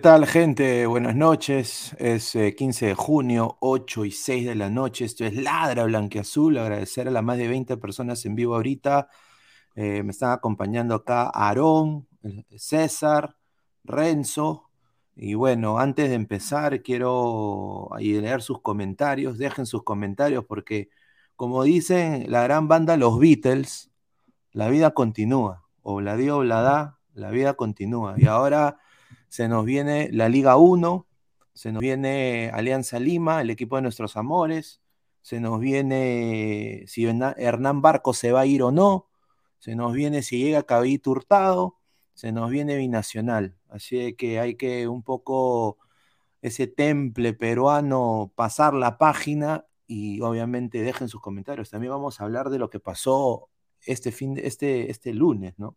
Tal, gente? Buenas noches. Es 15 eh, de junio, 8 y 6 de la noche. Esto es Ladra Blanqueazul. Agradecer a las más de 20 personas en vivo ahorita. Eh, me están acompañando acá Aarón, César, Renzo. Y bueno, antes de empezar, quiero leer sus comentarios. Dejen sus comentarios porque, como dicen la gran banda Los Beatles, la vida continúa. O la dio o la da, la vida continúa. Y ahora se nos viene la Liga 1, se nos viene Alianza Lima, el equipo de nuestros amores, se nos viene si Hernán Barco se va a ir o no, se nos viene si llega Caballito Hurtado, se nos viene Binacional. Así que hay que un poco ese temple peruano pasar la página y obviamente dejen sus comentarios. También vamos a hablar de lo que pasó este fin este, este lunes, ¿no?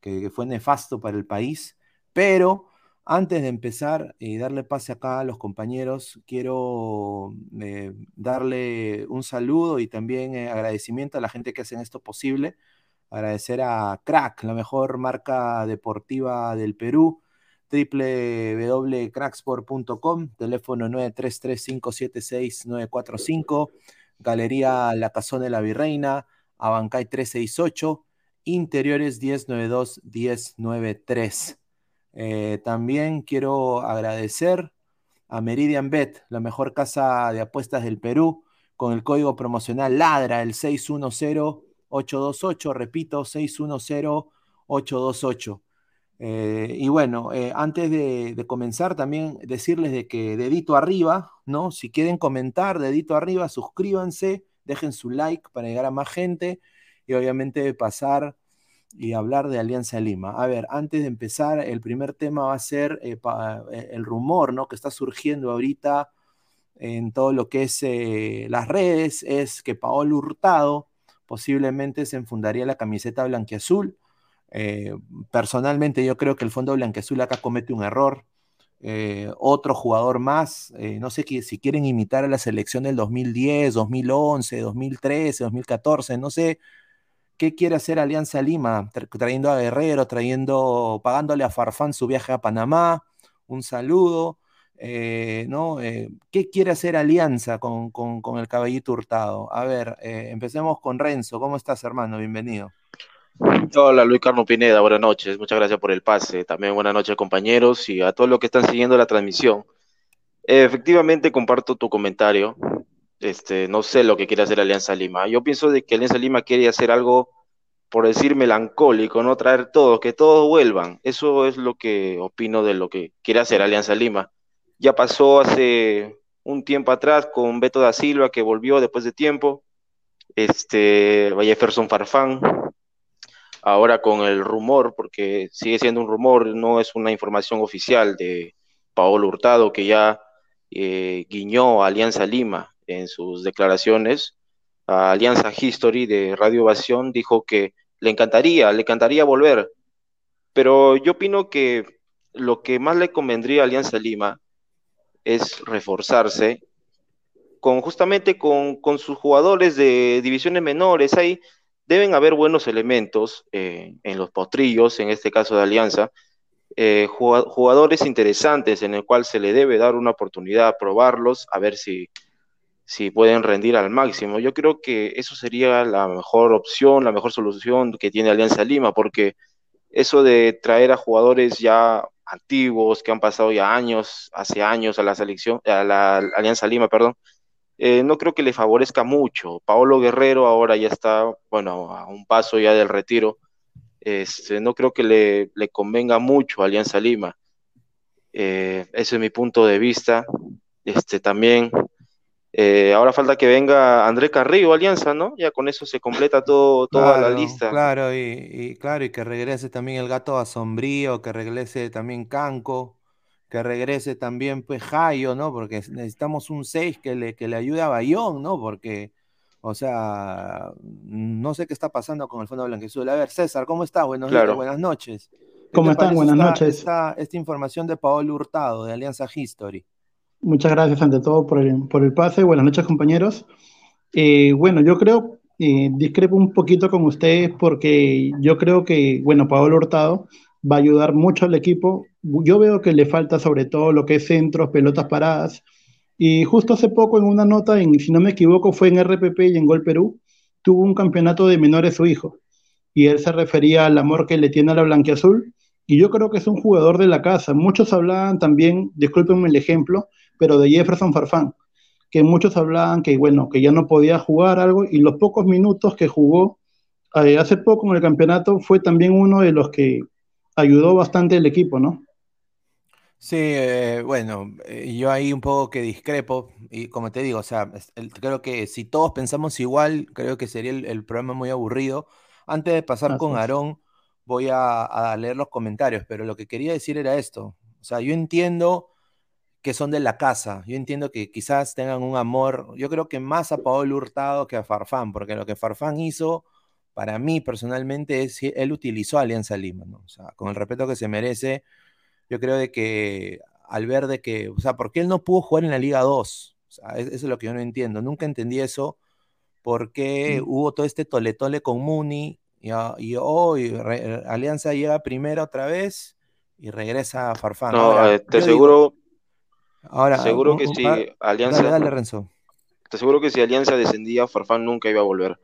Que, que fue nefasto para el país, pero antes de empezar y darle pase acá a los compañeros, quiero eh, darle un saludo y también eh, agradecimiento a la gente que hacen esto posible. Agradecer a Crack, la mejor marca deportiva del Perú, www.cracksport.com, teléfono 933-576-945, Galería La Cazón de la Virreina, Abancay 368, Interiores 1092-1093. Eh, también quiero agradecer a Meridian Bet, la mejor casa de apuestas del Perú, con el código promocional LADRA, el 610-828, repito, 610-828. Eh, y bueno, eh, antes de, de, comenzar, también decirles de que dedito arriba, ¿no? Si quieren comentar, dedito arriba, suscríbanse, dejen su like para llegar a más gente y obviamente pasar y hablar de Alianza Lima. A ver, antes de empezar, el primer tema va a ser eh, eh, el rumor ¿no? que está surgiendo ahorita en todo lo que es eh, las redes, es que Paolo Hurtado posiblemente se enfundaría la camiseta blanquiazul. personalmente yo creo que el fondo blanquiazul acá comete un error. otro jugador más, no sé si quieren imitar a la selección del 2010, 2011, 2013, 2014, no sé, ¿Qué quiere hacer Alianza Lima? Trayendo a Guerrero, trayendo, pagándole a Farfán su viaje a Panamá. Un saludo. Eh, ¿no? Eh, ¿Qué quiere hacer Alianza con, el caballito hurtado? A ver, eh, empecemos con Renzo. ¿Cómo estás, hermano? Bienvenido. Hola, Luis Carlos Pineda. Buenas noches. Muchas gracias por el pase. También buenas noches, compañeros, y a todos los que están siguiendo la transmisión. efectivamente, comparto tu comentario. Este, no sé lo que quiere hacer Alianza Lima. Yo pienso que Alianza Lima quiere hacer algo, por decir melancólico, no traer todos, que todos vuelvan. Eso es lo que opino de lo que quiere hacer Alianza Lima. Ya pasó hace un tiempo atrás con Beto da Silva, que volvió después de tiempo. Este, Jefferson Farfán. Ahora con el rumor, porque sigue siendo un rumor, no es una información oficial de Paolo Hurtado, que ya eh, guiñó a Alianza Lima en sus declaraciones a Alianza History de Radio Ovación, dijo que le encantaría, le encantaría volver. Pero yo opino que lo que más le convendría a Alianza Lima es reforzarse con justamente con, sus jugadores de divisiones menores. Ahí deben haber buenos elementos eh, en los potrillos, en este caso de Alianza, eh, jugadores interesantes en el cual se le debe dar una oportunidad, probarlos, a ver si, si pueden rendir al máximo. Yo creo que eso sería la mejor opción, la mejor solución que tiene Alianza Lima, porque eso de traer a jugadores ya antiguos, que han pasado ya años, hace años a la selección, a la Alianza Lima, perdón, eh, no creo que le favorezca mucho. Paolo Guerrero ahora ya está, bueno, a un paso ya del retiro. Este, no creo que le, convenga mucho a Alianza Lima. Eh, ese es mi punto de vista. Este, también eh, ahora falta que venga André Carrillo, Alianza, ¿no? Ya con eso se completa todo, toda la lista. Claro, y, claro, y que regrese también el gato asombrío, que regrese también Canco, que regrese también pues Jayo, ¿no? Porque necesitamos un 6 que le, que le ayude a Bayón, ¿no? Porque, o sea, no sé qué está pasando con el Fondo Blanquezul. A ver, César, ¿cómo está? Buenos días, buenas noches. ¿Cómo están? Buenas noches. Esta, esta información de Paolo Hurtado, de Alianza History. Muchas gracias ante todo por el, por el pase. Buenas noches, compañeros. Eh, bueno, yo creo, eh, discrepo un poquito con ustedes porque yo creo que, bueno, Pablo Hurtado va a ayudar mucho al equipo. Yo veo que le falta sobre todo lo que es centros, pelotas paradas. Y justo hace poco en una nota, en, si no me equivoco, fue en RPP y en Gol Perú, tuvo un campeonato de menores su hijo. Y él se refería al amor que le tiene a la blanquiazul. Y yo creo que es un jugador de la casa. Muchos hablaban también, discúlpenme el ejemplo, pero de Jefferson Farfán, que muchos hablaban que, bueno, que ya no podía jugar algo. Y los pocos minutos que jugó eh, hace poco en el campeonato fue también uno de los que ayudó bastante el equipo, ¿no? Sí, eh, bueno, eh, yo ahí un poco que discrepo, y como te digo, o sea, creo que si todos pensamos igual, creo que sería el, programa muy aburrido. Antes de pasar con Aarón, voy a, leer los comentarios, pero lo que quería decir era esto. O sea, yo entiendo que son de la casa, yo entiendo que quizás tengan un amor, yo creo que más a Paolo Hurtado que a Farfán, porque lo que Farfán hizo para mí personalmente es él utilizó Alianza Lima, ¿no? O sea, con el respeto que se merece, yo creo de que al ver de que, o sea, ¿por qué él no pudo jugar en la Liga 2? O sea, eso es lo que yo no entiendo. Nunca entendí eso, por qué mm. hubo todo este toletole con Muni y, hoy Alianza llega primero otra vez y regresa a Farfán. No, eh, te seguro, ahora, seguro que si Alianza... Dale, Renzo. Te aseguro que si Alianza descendía, Farfán nunca iba a volver.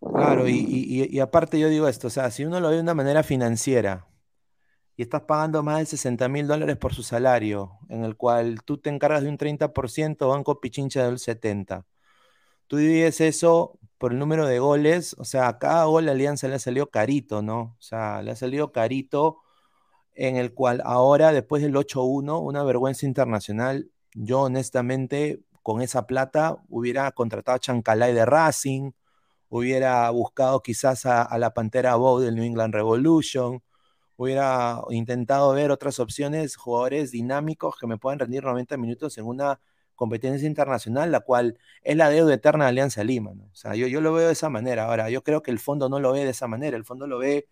Claro, y, aparte yo digo esto, o sea, si uno lo ve de una manera financiera y estás pagando más de 60 mil dólares por su salario, en el cual tú te encargas de un 30%, Banco Pichincha del 70%, tú divides eso por el número de goles, o sea, a cada gol la Alianza le ha salido carito, ¿no? O sea, le ha salido carito en el cual ahora, después del 8-1, una vergüenza internacional, yo honestamente con esa plata hubiera contratado a Chancalay de Racing, hubiera buscado quizás a, la Pantera Bow del New England Revolution, hubiera intentado ver otras opciones, jugadores dinámicos que me puedan rendir 90 minutos en una competencia internacional, la cual es la deuda eterna de Alianza Lima. O sea, yo, yo lo veo de esa manera. Ahora, yo creo que el fondo no lo ve de esa manera, el fondo lo ve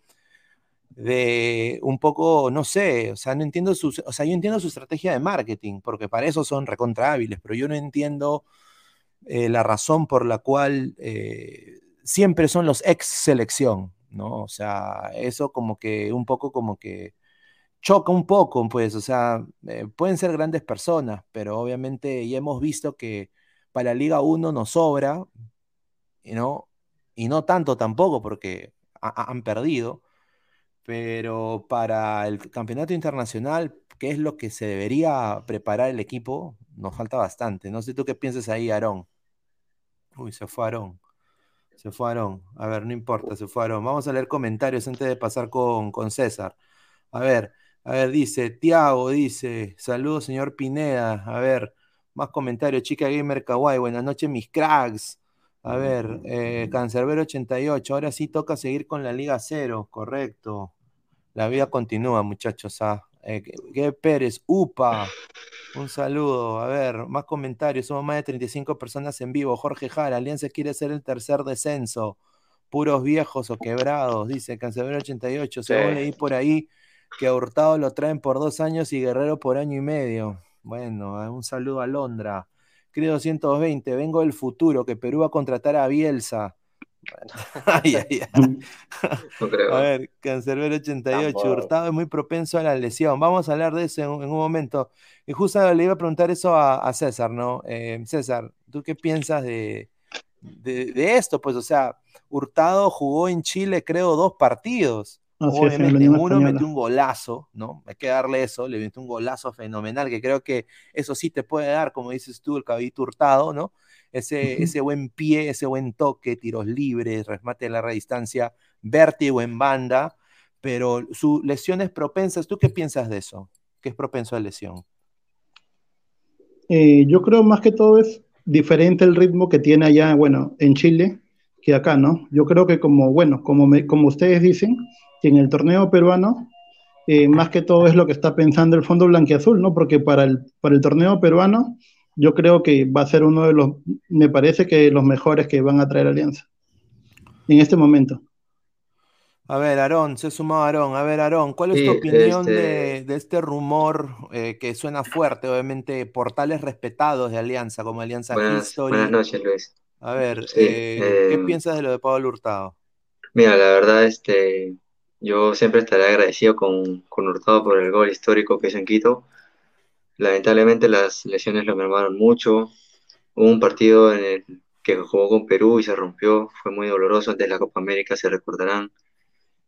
de un poco, no sé, o sea, no entiendo su, o sea, yo entiendo su estrategia de marketing, porque para eso son recontra hábiles, pero yo no entiendo eh, la razón por la cual eh, siempre son los ex selección, ¿no? O sea, eso como que un poco como que choca un poco, pues, o sea, eh, pueden ser grandes personas, pero obviamente ya hemos visto que para la Liga 1 nos sobra, ¿no? Y no tanto tampoco porque han perdido, pero para el campeonato internacional, que es lo que se debería preparar el equipo, nos falta bastante. No sé tú qué piensas ahí, Aarón. Uy, se fue Aarón. Se fueron. A ver, no importa, se fueron. Vamos a leer comentarios antes de pasar con, con César. A ver, a ver, dice, Tiago dice, saludos, señor Pineda. A ver, más comentarios. Chica Gamer Kawaii, buenas noches, mis cracks. A ver, eh, Cancerbero 88, ahora sí toca seguir con la Liga Cero, correcto. La vida continúa, muchachos. Ah. Eh, Pérez, UPA, un saludo. A ver, más comentarios. Somos más de 35 personas en vivo. Jorge Jara, Alianza quiere ser el tercer descenso. Puros viejos o quebrados, dice Cancelero 88. Según leí por ahí que a Hurtado lo traen por dos años y Guerrero por año y medio. Bueno, un saludo a Londra. Querido 220, vengo del futuro, que Perú va a contratar a Bielsa. A ver, Cancerbero 88, Hurtado es muy propenso a la lesión. Vamos a hablar de eso en, un momento. Y justo le iba a preguntar eso a, César, ¿no? Eh, César, ¿tú qué piensas de, de, esto? Pues, o sea, Hurtado jugó en Chile, creo, dos partidos. Obviamente, uno metió un golazo, ¿no? Hay que darle eso, le metió un golazo fenomenal, que creo que eso sí te puede dar, como dices tú, el caballito hurtado, ¿no? Ese, ese buen pie, ese buen toque, tiros libres, remate de larga distancia, vértigo en banda, pero su lesión es propensa. ¿Tú qué piensas de eso? ¿Qué es propenso a lesión? Eh, yo creo más que todo es diferente el ritmo que tiene allá, bueno, en Chile que acá, ¿no? Yo creo que como, bueno, como, como ustedes dicen, que en el torneo peruano, eh, más que todo es lo que está pensando el Fondo Blanquiazul, ¿no? Porque para el, para el torneo peruano yo creo que va a ser uno de los, me parece que los mejores que van a traer Alianza en este momento. A ver, Aarón, se sumó Aarón. A ver, Aarón, ¿cuál es tu opinión de, este, este rumor eh, que suena fuerte? Obviamente, portales respetados de Alianza, como Alianza buenas, History. Buenas noches, Luis. A ver, eh, ¿qué em, piensas de lo de Pablo Hurtado? Mira, la verdad, este, yo siempre estaré agradecido con, con Hurtado por el gol histórico que hizo en Quito. Lamentablemente las lesiones lo mermaron mucho. Hubo un partido en el que jugó con Perú y se rompió, fue muy doloroso antes de la Copa América, se recordarán.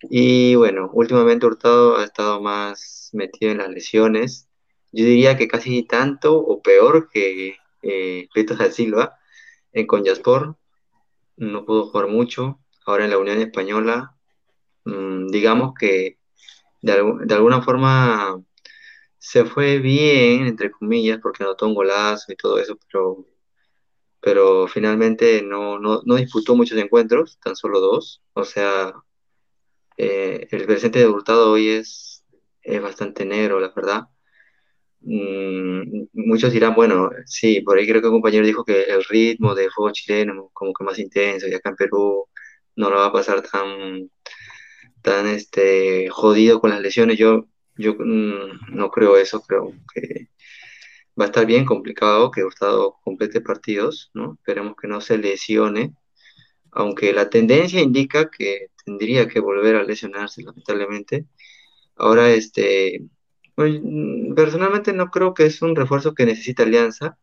Y bueno, últimamente Hurtado ha estado más metido en las lesiones. Yo diría que casi tanto o peor que eh, da Silva en Conyaspor. No pudo jugar mucho. Ahora en la Unión Española, mmm, digamos que de, de, alguna forma se fue bien, entre comillas, porque anotó un golazo y todo eso, pero, pero finalmente no, no, no disputó muchos encuentros, tan solo dos. O sea, eh, el presente de Hurtado hoy es, es bastante negro, la verdad. Mm, muchos dirán, bueno, sí, por ahí creo que un compañero dijo que el ritmo de juego chileno como que más intenso y acá en Perú no lo va a pasar tan, tan este, jodido con las lesiones. Yo, yo mm, no creo eso, creo que va a estar bien complicado que Hurtado complete partidos, ¿no? Esperemos que no se lesione, aunque la tendencia indica que tendría que volver a lesionarse, lamentablemente. Ahora, este, pues, personalmente no creo que es un refuerzo que necesita Alianza.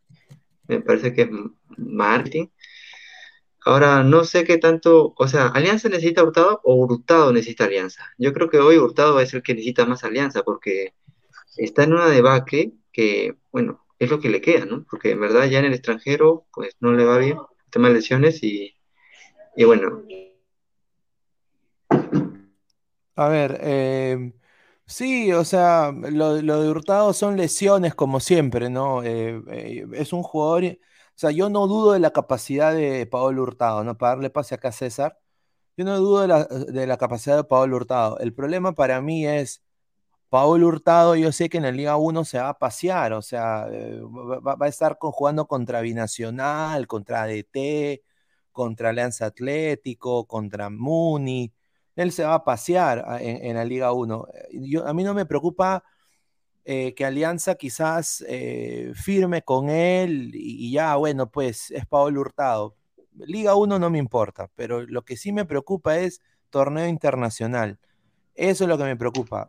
Me parece que es Martín. Ahora, no sé qué tanto, o sea, ¿Alianza necesita Hurtado o Hurtado necesita Alianza? Yo creo que hoy Hurtado es el que necesita más Alianza porque está en una debacle que, bueno, es lo que le queda, ¿no? Porque en verdad ya en el extranjero, pues no le va bien, el tema lesiones y, y bueno, A ver, eh, sí, o sea, lo, lo de Hurtado son lesiones como siempre, ¿no? Eh, eh, es un jugador, o sea, yo no dudo de la capacidad de Pablo Hurtado, ¿no? Para darle pase acá a César, yo no dudo de la, de la capacidad de Pablo Hurtado. El problema para mí es, Pablo Hurtado, yo sé que en la Liga 1 se va a pasear, o sea, va, va a estar con, jugando contra Binacional, contra DT, contra Alianza Atlético, contra Muni él se va a pasear en, en la Liga 1. Yo, a mí no me preocupa eh, que Alianza quizás eh, firme con él y, ya, bueno, pues es Paolo Hurtado. Liga 1 no me importa, pero lo que sí me preocupa es torneo internacional. Eso es lo que me preocupa.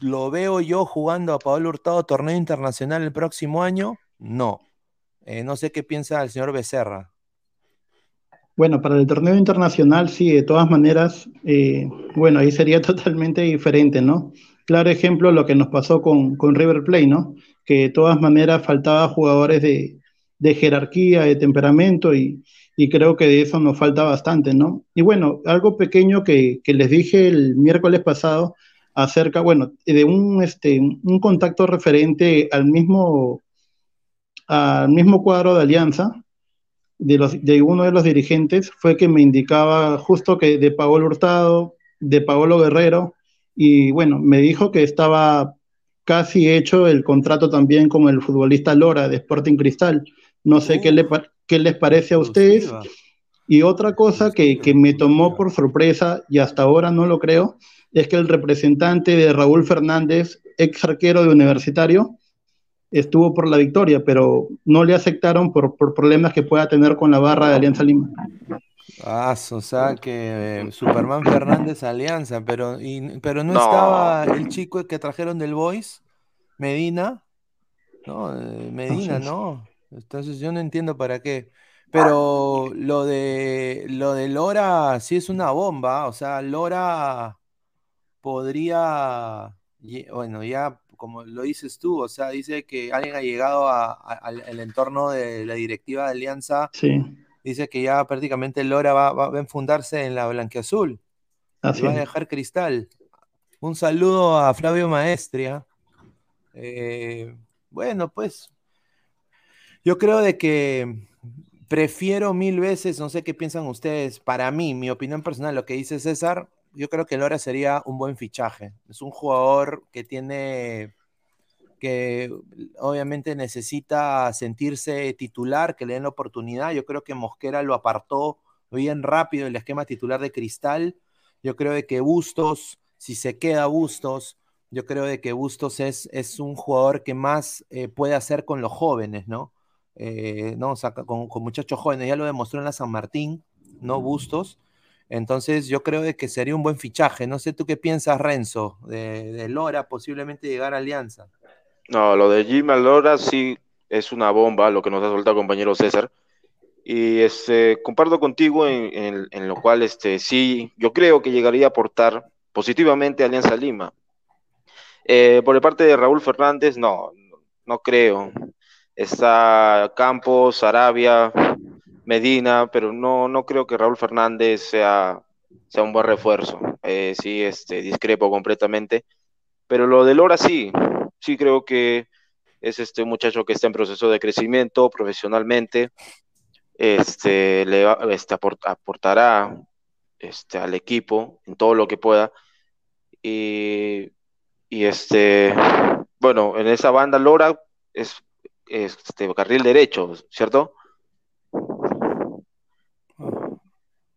¿Lo veo yo jugando a Paolo Hurtado torneo internacional el próximo año? No. Eh, no sé qué piensa el señor Becerra. Bueno, para el torneo internacional sí, de todas maneras, bueno, ahí sería totalmente diferente, ¿no? Claro ejemplo lo que nos pasó con, con River Plate, ¿no? Que de todas maneras faltaba jugadores de, jerarquía, de temperamento y, y, creo que de eso nos falta bastante, ¿no? Y bueno, algo pequeño que, que les dije el miércoles pasado acerca, bueno, de un, este, un contacto referente al mismo, al mismo cuadro de alianza, de, los, de uno de los dirigentes fue que me indicaba justo que de Paolo Hurtado, de Paolo Guerrero, y bueno, me dijo que estaba casi hecho el contrato también con el futbolista Lora de Sporting Cristal. No sé uh, qué, le, qué, les parece a ustedes. Y otra cosa que, que me tomó por sorpresa, y hasta ahora no lo creo, es que el representante de Raúl Fernández, ex arquero de Universitario, estuvo por la victoria, pero no le aceptaron por, por problemas que pueda tener con la barra de Alianza Lima. Ah, o sea que eh, Superman Fernández Alianza, pero, y, pero no, no, estaba el chico que trajeron del Boys, Medina, ¿no? Eh, Medina, ¿no? Entonces yo no entiendo para qué. Pero lo de lo de Lora sí es una bomba, o sea, Lora podría, bueno, ya como lo dices tú, o sea, dice que alguien ha llegado al entorno de la directiva de Alianza. Sí. Dice que ya prácticamente Lora va, va, va a enfundarse en la blanqueazul. Así va a dejar cristal. Un saludo a Flavio Maestria. Eh, bueno, pues yo creo de que prefiero mil veces, no sé qué piensan ustedes, para mí, mi opinión personal, lo que dice César, yo creo que Lora sería un buen fichaje. Es un jugador que tiene, obviamente necesita sentirse titular, que le den la oportunidad. Yo creo que Mosquera lo apartó bien rápido el esquema titular de Cristal. Yo creo de que Bustos, si se queda Bustos, yo creo de que Bustos es, es un jugador que más eh, puede hacer con los jóvenes, ¿no? Eh, ¿no? O sea, con, muchachos jóvenes, ya lo demostró en la San Martín, ¿no? Bustos. Entonces yo creo de que sería un buen fichaje. No sé tú qué piensas, Renzo, de Lora posiblemente llegar a Alianza. No, lo de Jim Lora sí es una bomba, lo que nos ha soltado compañero César. Y este, comparto contigo en, en, lo cual este, sí, yo creo que llegaría a aportar positivamente a Alianza Lima. Eh, por el parte de Raúl Fernández, no, no creo. Está Campos, Arabia, Medina, pero no, no creo que Raúl Fernández sea, sea un buen refuerzo. Eh, sí, este, discrepo completamente. Pero lo de Lora sí, sí creo que es este muchacho que está en proceso de crecimiento profesionalmente. Este, le este, aportará este, al equipo en todo lo que pueda. Y, y este, bueno, en esa banda Lora es este carril derecho, ¿cierto?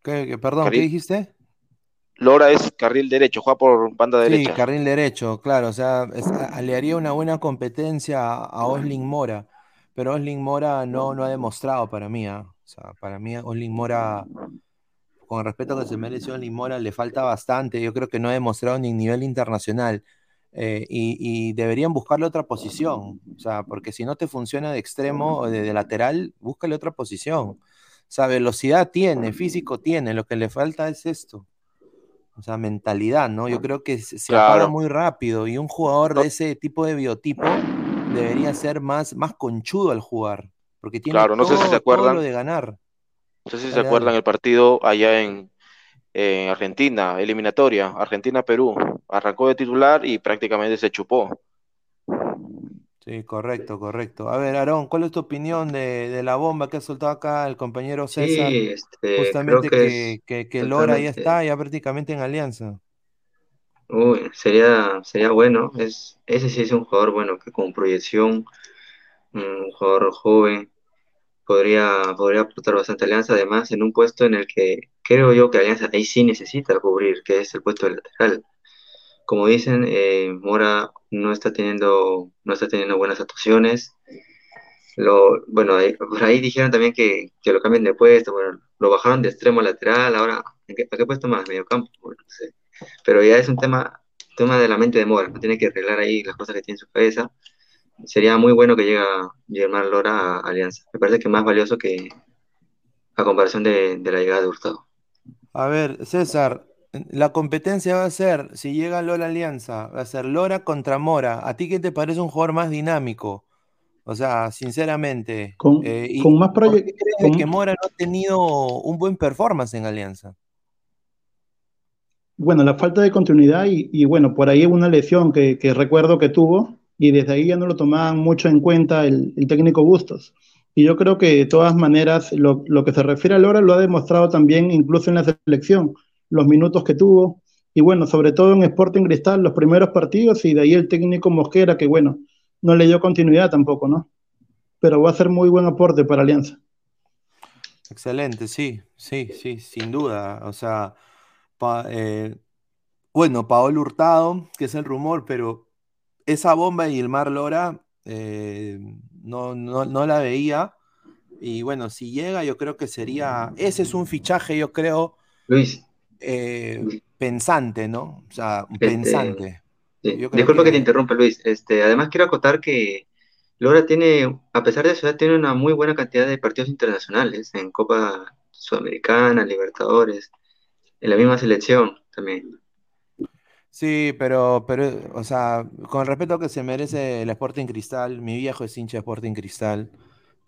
¿Qué, perdón, ¿qué dijiste? Lora es carril derecho, juega por banda derecha. Sí, carril derecho, claro. O sea, le haría una buena competencia a Osling Mora. Pero Osling Mora no, no ha demostrado para mí. ¿ah? O sea, para mí Osling Mora, con respeto que se merece Osling Mora, le falta bastante. Yo creo que no ha demostrado ni nivel internacional. Eh, y, deberían buscarle otra posición. O sea, porque si no te funciona de extremo o de, lateral, búscale otra posición. O sea, velocidad tiene, físico tiene, lo que le falta es esto. O sea, mentalidad, ¿no? Yo creo que se, apaga muy rápido y un jugador de ese tipo de biotipo debería ser más, más conchudo al jugar, porque tiene claro, no sé si se acuerdan, lo de ganar. No sé si se acuerdan el partido allá en, Argentina, eliminatoria, Argentina-Perú. Arrancó de titular y prácticamente se chupó. Sí, correcto, correcto. A ver, Aarón, ¿cuál es tu opinión de, la bomba que ha soltado acá el compañero César? Sí, este, Justamente que, que, Lora ya está, ya prácticamente en alianza. Uy, sería, sería bueno. Es, ese sí es un jugador bueno, que con proyección, un jugador joven, podría, podría aportar bastante Alianza, además en un puesto en el que creo yo que Alianza ahí sí necesita cubrir, que es el puesto de lateral. Como dicen, eh, Mora no está teniendo, no está teniendo buenas actuaciones. Lo, bueno, por ahí dijeron también que, que, lo cambien de puesto, bueno, lo bajaron de extremo lateral, ahora, ¿a qué puesto más? Medio campo, no sé. Pero ya es un tema, tema de la mente de Mora, tiene que arreglar ahí las cosas que tiene en su cabeza. Sería muy bueno que llegue Germán Lora a Alianza. Me parece que es más valioso que a comparación de la llegada de Hurtado. A ver, César, la competencia va a ser, si llega Lora Alianza, va a ser Lora contra Mora. ¿A ti qué te parece un jugador más dinámico? O sea, sinceramente. Con, eh, más proyectos. crees que Mora no ha tenido un buen performance en Alianza? Bueno, la falta de continuidad y, bueno, por ahí una lesión que, recuerdo que tuvo y desde ahí ya no lo tomaban mucho en cuenta el, técnico Bustos. Y yo creo que de todas maneras lo, lo que se refiere a Lora lo ha demostrado también incluso en la selección los minutos que tuvo. Y bueno, sobre todo en Sporting Cristal, los primeros partidos y de ahí el técnico Mosquera, que bueno, no le dio continuidad tampoco, ¿no? Pero va a ser muy buen aporte para Alianza. Excelente, sí, sí, sí, sin duda. O sea, eh, bueno, Paolo Hurtado, que es el rumor, pero esa bomba y el Mar Lora eh, no, no, no la veía. Y bueno, si llega, yo creo que sería. Ese es un fichaje, yo creo. Luis, eh, pensante, ¿no? O sea, este, pensante. Disculpa que... te interrumpa, Luis. Este, además quiero acotar que Lora tiene, a pesar de eso, tiene una muy buena cantidad de partidos internacionales en Copa Sudamericana, Libertadores, en la misma selección también. Sí, pero, pero, o sea, con el respeto que se merece el Sporting Cristal, mi viejo es hincha de Sporting Cristal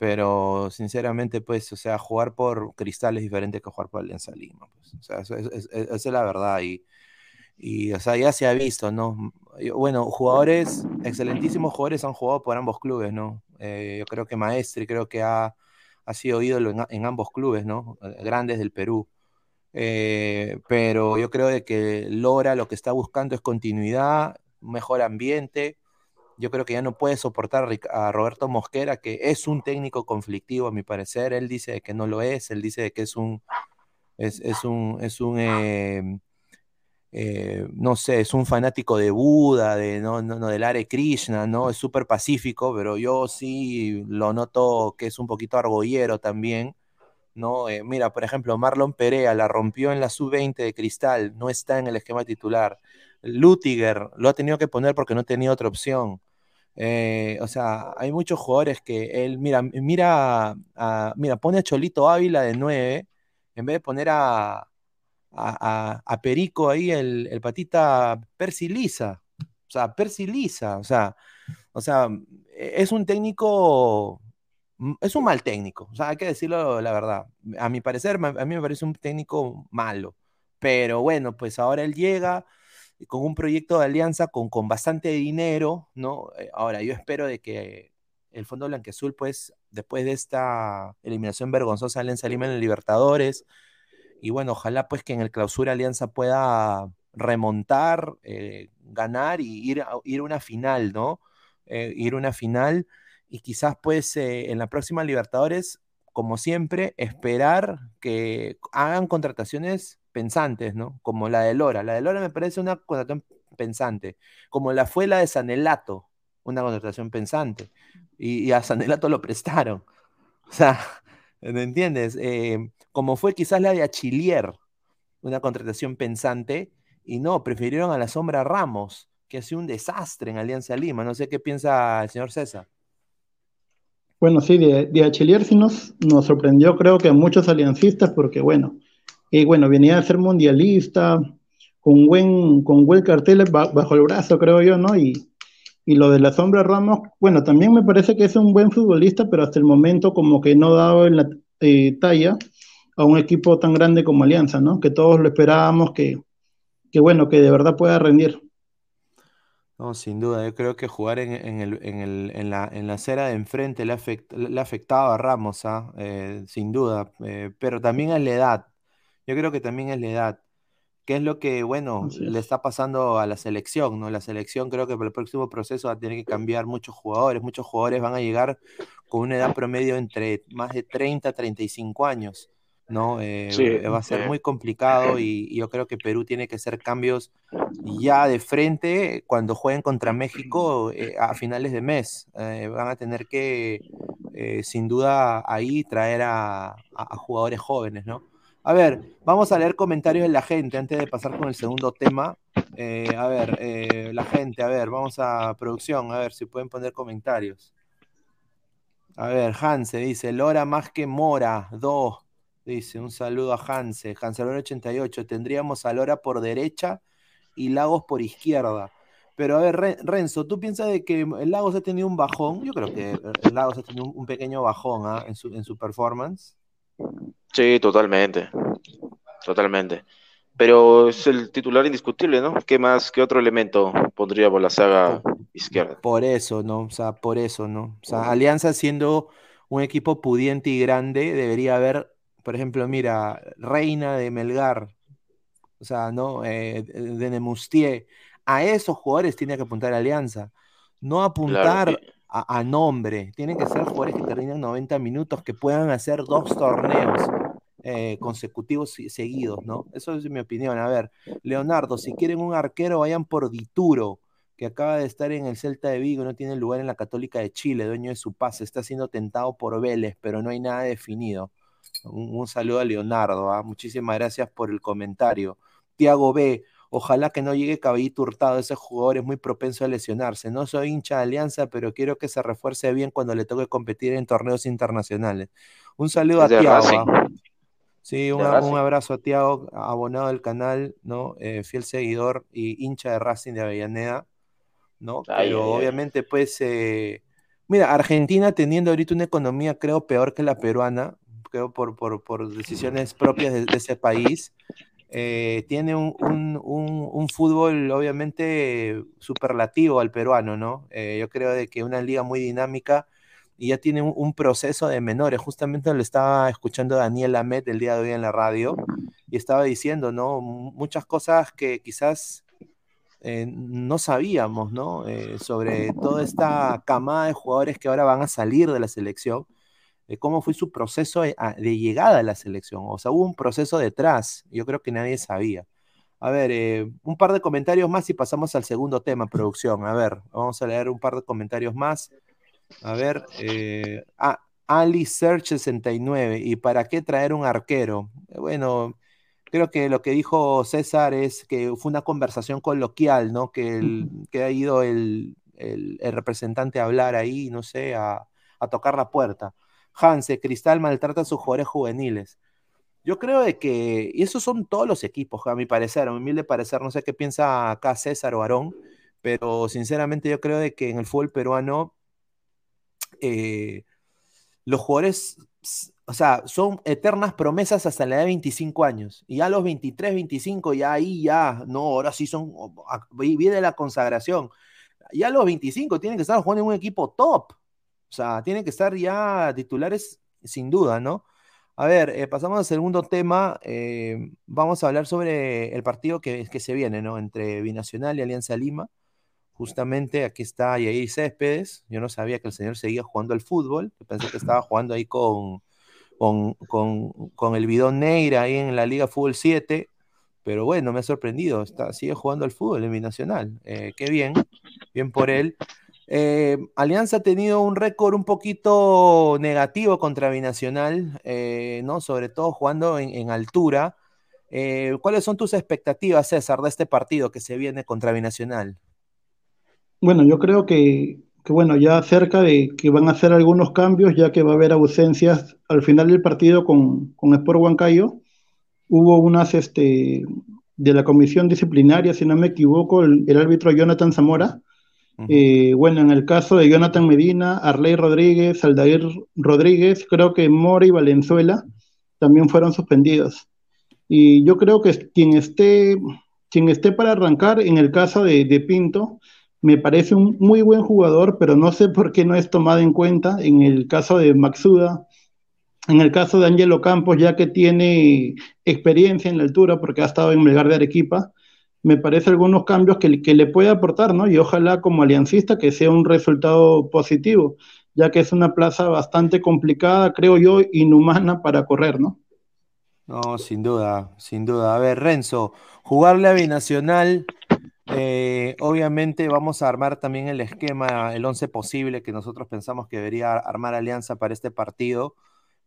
pero sinceramente, pues, o sea, jugar por Cristal es diferente que jugar por Alianza Lima, pues, o sea, eso, es, esa es la verdad, y, y, o sea, ya se ha visto, ¿no? Bueno, jugadores, excelentísimos jugadores han jugado por ambos clubes, ¿no? Eh, yo creo que Maestri creo que ha, ha sido ídolo en, ambos clubes, ¿no? Eh, grandes del Perú. Eh, pero yo creo de que Lora lo que está buscando es continuidad, mejor ambiente, yo creo que ya no puede soportar a Roberto Mosquera, que es un técnico conflictivo, a mi parecer. Él dice que no lo es, él dice que es un, es, un, es un em, eh, no sé, es un fanático de Buda, de, no, no, del Hare Krishna, ¿no? Es súper pacífico, pero yo sí lo noto que es un poquito argollero también, ¿no? Eh, mira, por ejemplo, Marlon Perea la rompió en la sub-20 de Cristal, no está en el esquema titular. Lutiger lo ha tenido que poner porque no tenía otra opción. Eh, o sea, hay muchos jugadores que él, mira, mira, mira, pone a Cholito Ávila de 9, en vez de poner a, Perico ahí, el, el patita Percy Lisa. O sea, Percy Lisa, o sea, o sea, es un técnico Mm, es un mal técnico, o sea, hay que decirlo la verdad. A mi parecer, a mí me parece un técnico malo, pero bueno, pues ahora él llega con un proyecto de alianza con, con bastante dinero, ¿no? Eh, ahora, yo espero de que el Fondo Blanquezul, pues, después de esta eliminación vergonzosa de Alianza Lima en el Libertadores, y bueno, ojalá pues que en el clausura Alianza pueda remontar, eh, ganar y ir, ir a una final, ¿no? Eh, ir a una final y quizás pues en la próxima Libertadores, como siempre, esperar que hagan contrataciones pensantes, ¿no? Como la de Lora. La de Lora me parece una contratación pensante, como la fue la de Sanelato, una contratación pensante. Y, a Sanelato lo prestaron. O sea, ¿me entiendes? Eh, como fue quizás la de Achilier, una contratación pensante, y no, prefirieron a la sombra Ramos, que ha sido un desastre en Alianza Lima. No sé qué piensa el señor César. Bueno, sí, de, de sí nos, nos sorprendió, creo que a muchos aliancistas, porque bueno, y bueno, venía a ser mundialista, con buen, con buen cartel bajo el brazo, creo yo, ¿no? Y, y lo de la sombra Ramos, bueno, también me parece que es un buen futbolista, pero hasta el momento como que no ha dado en la eh, talla a un equipo tan grande como Alianza, ¿no? Que todos lo esperábamos que, que bueno, que de verdad pueda rendir. No, sin duda, yo creo que jugar en, el, en, el, en, la, en la acera de enfrente le, ha afectado a Ramos, ¿ah? eh, sin duda, eh, pero también es la edad. Yo creo que también es la edad. ¿Qué es lo que, bueno, le está pasando a la selección? ¿no? La selección creo que para el próximo proceso va a tener que cambiar muchos jugadores. Muchos jugadores van a llegar con una edad promedio entre más de 30 a 35 años. ¿no? Eh, va a ser muy complicado y, yo creo que Perú tiene que hacer cambios ya de frente cuando jueguen contra México eh, a finales de mes. Eh, van a tener que, sin duda, ahí traer a, jugadores jóvenes, ¿no? A ver, vamos a leer comentarios de la gente antes de pasar con el segundo tema. a ver, la gente, a ver, vamos a producción, a ver si pueden poner comentarios. A ver, Hanse dice, Lora más que Mora, dos. Dice, un saludo a Hanse. Hanselor 88. Tendríamos a Lora por derecha y Lagos por izquierda. Pero a ver, Renzo, ¿tú piensas de que Lagos ha tenido un bajón? Yo creo que Lagos ha tenido un, pequeño bajón ¿ah? en, su, en su performance. Sí, totalmente. Totalmente. Pero es el titular indiscutible, ¿no? ¿Qué más, qué otro elemento pondría por la saga izquierda? Por eso, ¿no? O sea, por eso, ¿no? O sea, Alianza siendo un equipo pudiente y grande, debería haber por ejemplo, mira, Reina de Melgar, o sea, ¿no? Eh, de Nemustier, a esos jugadores tiene que apuntar Alianza, no apuntar a, nombre, tienen que ser jugadores que terminen 90 minutos, que puedan hacer dos torneos eh, consecutivos y seguidos, ¿no? Eso es mi opinión. A ver, Leonardo, si quieren un arquero, vayan por Dituro, que acaba de estar en el Celta de Vigo, no tiene lugar en la Católica de Chile, dueño de su pase, está siendo tentado por Vélez, pero no hay nada definido. Un, saludo a Leonardo, ¿ah? muchísimas gracias por el comentario. Tiago B, ojalá que no llegue Caballito Hurtado, ese jugador es muy propenso a lesionarse. No soy hincha de Alianza, pero quiero que se refuerce bien cuando le toque competir en torneos internacionales. Un saludo a Tiago. ¿ah? Sí, un, abrazo a Tiago, abonado del canal, ¿no? Eh, fiel seguidor y hincha de Racing de Avellaneda, ¿no? pero obviamente, pues, eh, mira, Argentina teniendo ahorita una economía, creo, peor que la peruana, creo, por, por, por decisiones propias de, ese país. Eh, tiene un, un, fútbol obviamente superlativo al peruano, ¿no? Eh, yo creo de que una liga muy dinámica y ya tiene un, proceso de menores. Justamente lo estaba escuchando Daniel Amet el día de hoy en la radio y estaba diciendo, ¿no? Muchas cosas que quizás eh, no sabíamos, ¿no? sobre toda esta camada de jugadores que ahora van a salir de la selección cómo fue su proceso de, llegada a la selección. O sea, hubo un proceso detrás, yo creo que nadie sabía. A ver, eh, un par de comentarios más y pasamos al segundo tema, producción. A ver, vamos a leer un par de comentarios más. A ver, eh, ah, Ali Search 69. ¿Y para qué traer un arquero? Bueno, creo que lo que dijo César es que fue una conversación coloquial, ¿no? Que, que ha ido el, representante a hablar ahí, no sé, a, tocar la puerta. Hanse, Cristal maltrata a sus jugadores juveniles. Yo creo de que, y esos son todos los equipos, a mi parecer, a mi humilde parecer, no sé qué piensa acá César o Aarón, pero sinceramente yo creo de que en el fútbol peruano eh, los jugadores o sea, son eternas promesas hasta la edad de 25 años. Y a los 23, 25, ya ahí ya, no, ahora sí son, viene la consagración. Ya a los 25 tienen que estar jugando en un equipo top. O sea, tienen que estar ya titulares sin duda, ¿no? A ver, eh, pasamos al segundo tema. Eh, vamos a hablar sobre el partido que, que se viene, ¿no? Entre Binacional y Alianza Lima. Justamente aquí está Yair Céspedes. Yo no sabía que el señor seguía jugando al fútbol. Pensé que estaba jugando ahí con, con, el bidón Neira ahí en la Liga Fútbol 7. Pero bueno, me ha sorprendido. Está, sigue jugando al fútbol en Binacional. Eh, qué bien, bien por él. Eh, Alianza ha tenido un récord un poquito negativo contra Binacional, eh, ¿no? Sobre todo jugando en, altura. ¿Cuáles son tus expectativas, César, de este partido que se viene contra Binacional? Bueno, yo creo que que bueno, ya cerca de que van a hacer algunos cambios, ya que va a haber ausencias al final del partido con, con Sport Huancayo. Hubo unas este, de la comisión disciplinaria, si no me equivoco, el, árbitro Jonathan Zamora. Eh, bueno, en el caso de Jonathan Medina, Arley Rodríguez, Aldair Rodríguez, creo que Mora y Valenzuela también fueron suspendidos. Y yo creo que quien esté, quien esté para arrancar, en el caso de, de Pinto, me parece un muy buen jugador, pero no sé por qué no es tomado en cuenta en el caso de Maxuda, en el caso de Angelo Campos, ya que tiene experiencia en la altura porque ha estado en Melgar de Arequipa, me parece algunos cambios que, que le puede aportar, ¿no? Y ojalá como aliancista que sea un resultado positivo, ya que es una plaza bastante complicada, creo yo, inhumana para correr, ¿no? No, sin duda, sin duda. A ver, Renzo, jugarle a Binacional eh, obviamente vamos a armar también el esquema, el 11 posible que nosotros pensamos que debería armar Alianza para este partido.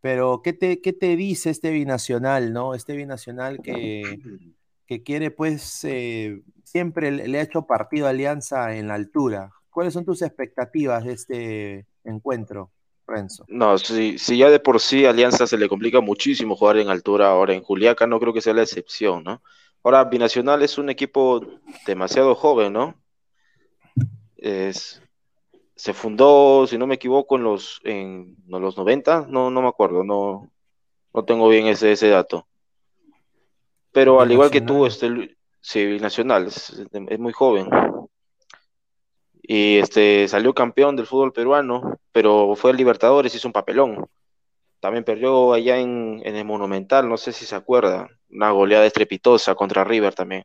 Pero, ¿qué te, qué te dice este binacional, no? Este binacional que, que quiere, pues, eh, siempre le, ha hecho partido a Alianza en la altura. ¿Cuáles son tus expectativas de este encuentro, Renzo? No, si, si ya de por sí Alianza se le complica muchísimo jugar en altura, ahora en Juliaca no creo que sea la excepción, ¿no? Ahora, Binacional es un equipo demasiado joven, ¿no? Es, se fundó, si no me equivoco, en los, en, los 90, no, no me acuerdo, no, no tengo bien ese, ese dato. Pero al igual que tú, este, sí, Binacional, es, es, muy joven. Y este salió campeón del fútbol peruano, pero fue el Libertadores, hizo un papelón. También perdió allá en, en el Monumental, no sé si se acuerda una goleada estrepitosa contra River también.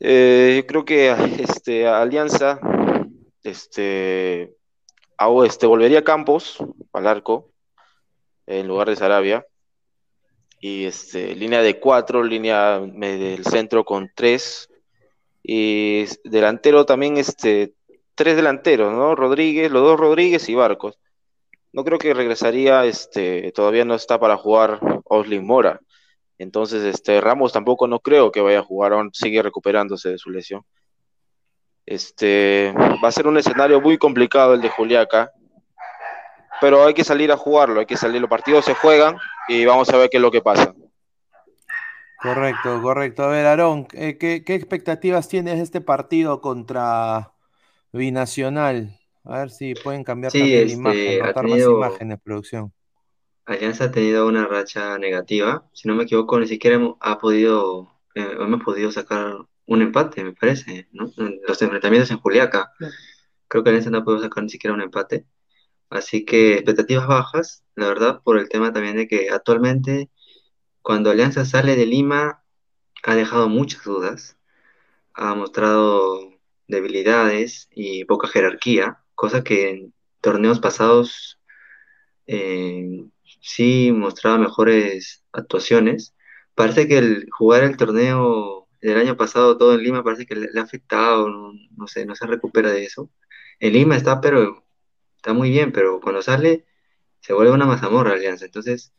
Eh, yo creo que este, Alianza este, este, volvería a Campos al arco en lugar de Sarabia. Y este, línea de cuatro, línea del centro con tres. Y delantero también, este, tres delanteros, ¿no? Rodríguez, los dos Rodríguez y Barcos. No creo que regresaría, este, todavía no está para jugar Oslin Mora. Entonces, este Ramos tampoco no creo que vaya a jugar, aún sigue recuperándose de su lesión. Este va a ser un escenario muy complicado el de Juliaca, pero hay que salir a jugarlo, hay que salir, los partidos se juegan y vamos a ver qué es lo que pasa. Correcto, correcto. A ver, Aarón, ¿qué, qué expectativas tienes de este partido contra Binacional? A ver si pueden cambiar también la este, imagen, notar más imágenes, producción. Alianza ha tenido una racha negativa. Si no me equivoco, ni siquiera hemos, ha podido, eh, hemos podido sacar un empate, me parece, ¿no? Los enfrentamientos en Juliaca. Creo que Alianza no ha podido sacar ni siquiera un empate. Así que expectativas bajas, la verdad, por el tema también de que actualmente, cuando Alianza sale de Lima, ha dejado muchas dudas. Ha mostrado debilidades y poca jerarquía, cosa que en torneos pasados eh, sí mostraba mejores actuaciones. Parece que el jugar el torneo del año pasado todo en Lima parece que le, ha afectado, no, sé, no se recupera de eso. En Lima está, pero está muy bien, pero cuando sale se vuelve una mazamorra Alianza. Entonces,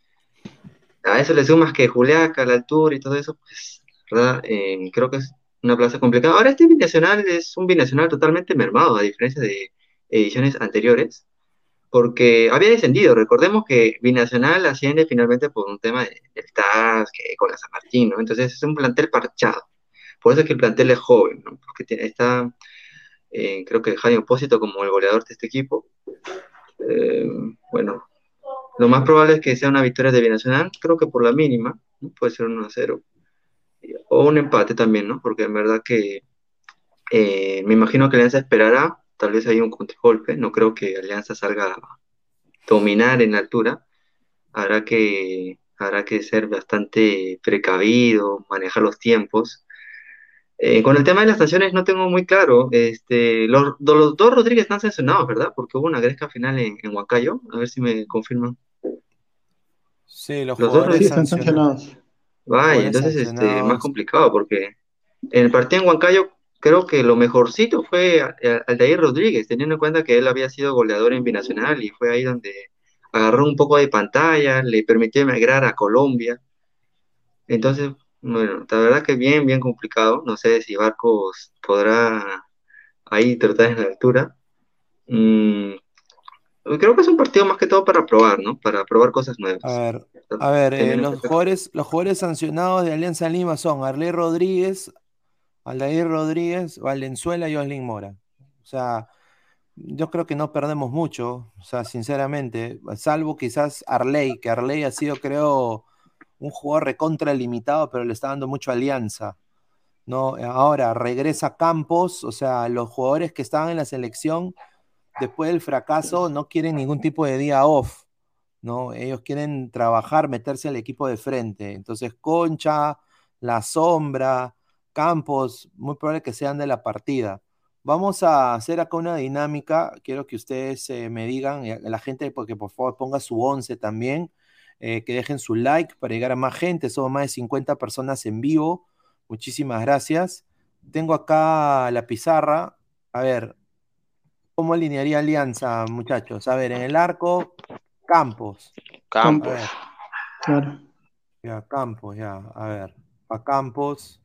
a eso le sumas que Juliaca, la altura y todo eso, pues, ¿verdad? Eh, creo que es una plaza complicada. Ahora este binacional es un binacional totalmente mermado, a diferencia de ediciones anteriores, porque había descendido. Recordemos que binacional asciende finalmente por un tema de, del TAS, que con la San Martín, ¿no? Entonces es un plantel parchado. Por eso es que el plantel es joven, ¿no? Porque está, eh, creo que Jaime Opósito como el goleador de este equipo. Eh, bueno, lo más probable es que sea una victoria de Binacional, creo que por la mínima, ¿no? puede ser 1 a 0. O un empate también, ¿no? Porque en verdad que eh, me imagino que Alianza esperará, tal vez hay un contragolpe, no creo que Alianza salga a dominar en altura, habrá que, habrá que ser bastante precavido, manejar los tiempos. Eh, con el tema de las sanciones no tengo muy claro, este, los, los dos Rodríguez están sancionados, ¿verdad? Porque hubo una gresca final en, en Huancayo, a ver si me confirman. Sí, los, Los dos Sí, están sancionados. Vaya, entonces este, más complicado porque en el partido en Huancayo creo que lo mejorcito fue Aldair Rodríguez, teniendo en cuenta que él había sido goleador en Binacional y fue ahí donde agarró un poco de pantalla, le permitió emigrar a Colombia. Entonces, bueno, la verdad que bien, bien complicado. No sé si Barcos podrá ahí tratar en la altura. Mm, creo que es un partido más que todo para probar, ¿no? Para probar cosas nuevas. A ver, a ver, eh, los jugadores, los jugadores sancionados de Alianza Lima son Arley Rodríguez, Aldair Rodríguez, Valenzuela y Oslin Mora. O sea, yo creo que no perdemos mucho, o sea, sinceramente, salvo quizás Arley, que Arley ha sido, creo, un jugador recontra limitado, pero le está dando mucho Alianza. ¿no? Ahora regresa Campos, o sea, los jugadores que estaban en la selección después del fracaso no quieren ningún tipo de día off, ¿no? Ellos quieren trabajar, meterse al equipo de frente. Entonces, Concha, La Sombra, Campos, muy probable que sean de la partida. Vamos a hacer acá una dinámica. Quiero que ustedes eh, me digan, a la gente, porque por favor ponga su 11 también, eh, que dejen su like para llegar a más gente. Somos más de 50 personas en vivo. Muchísimas gracias. Tengo acá la pizarra. A ver, ¿cómo alinearía Alianza, muchachos? A ver, en el arco, Campos. Campos. Claro. ya, Campos, ya. A ver, a Campos.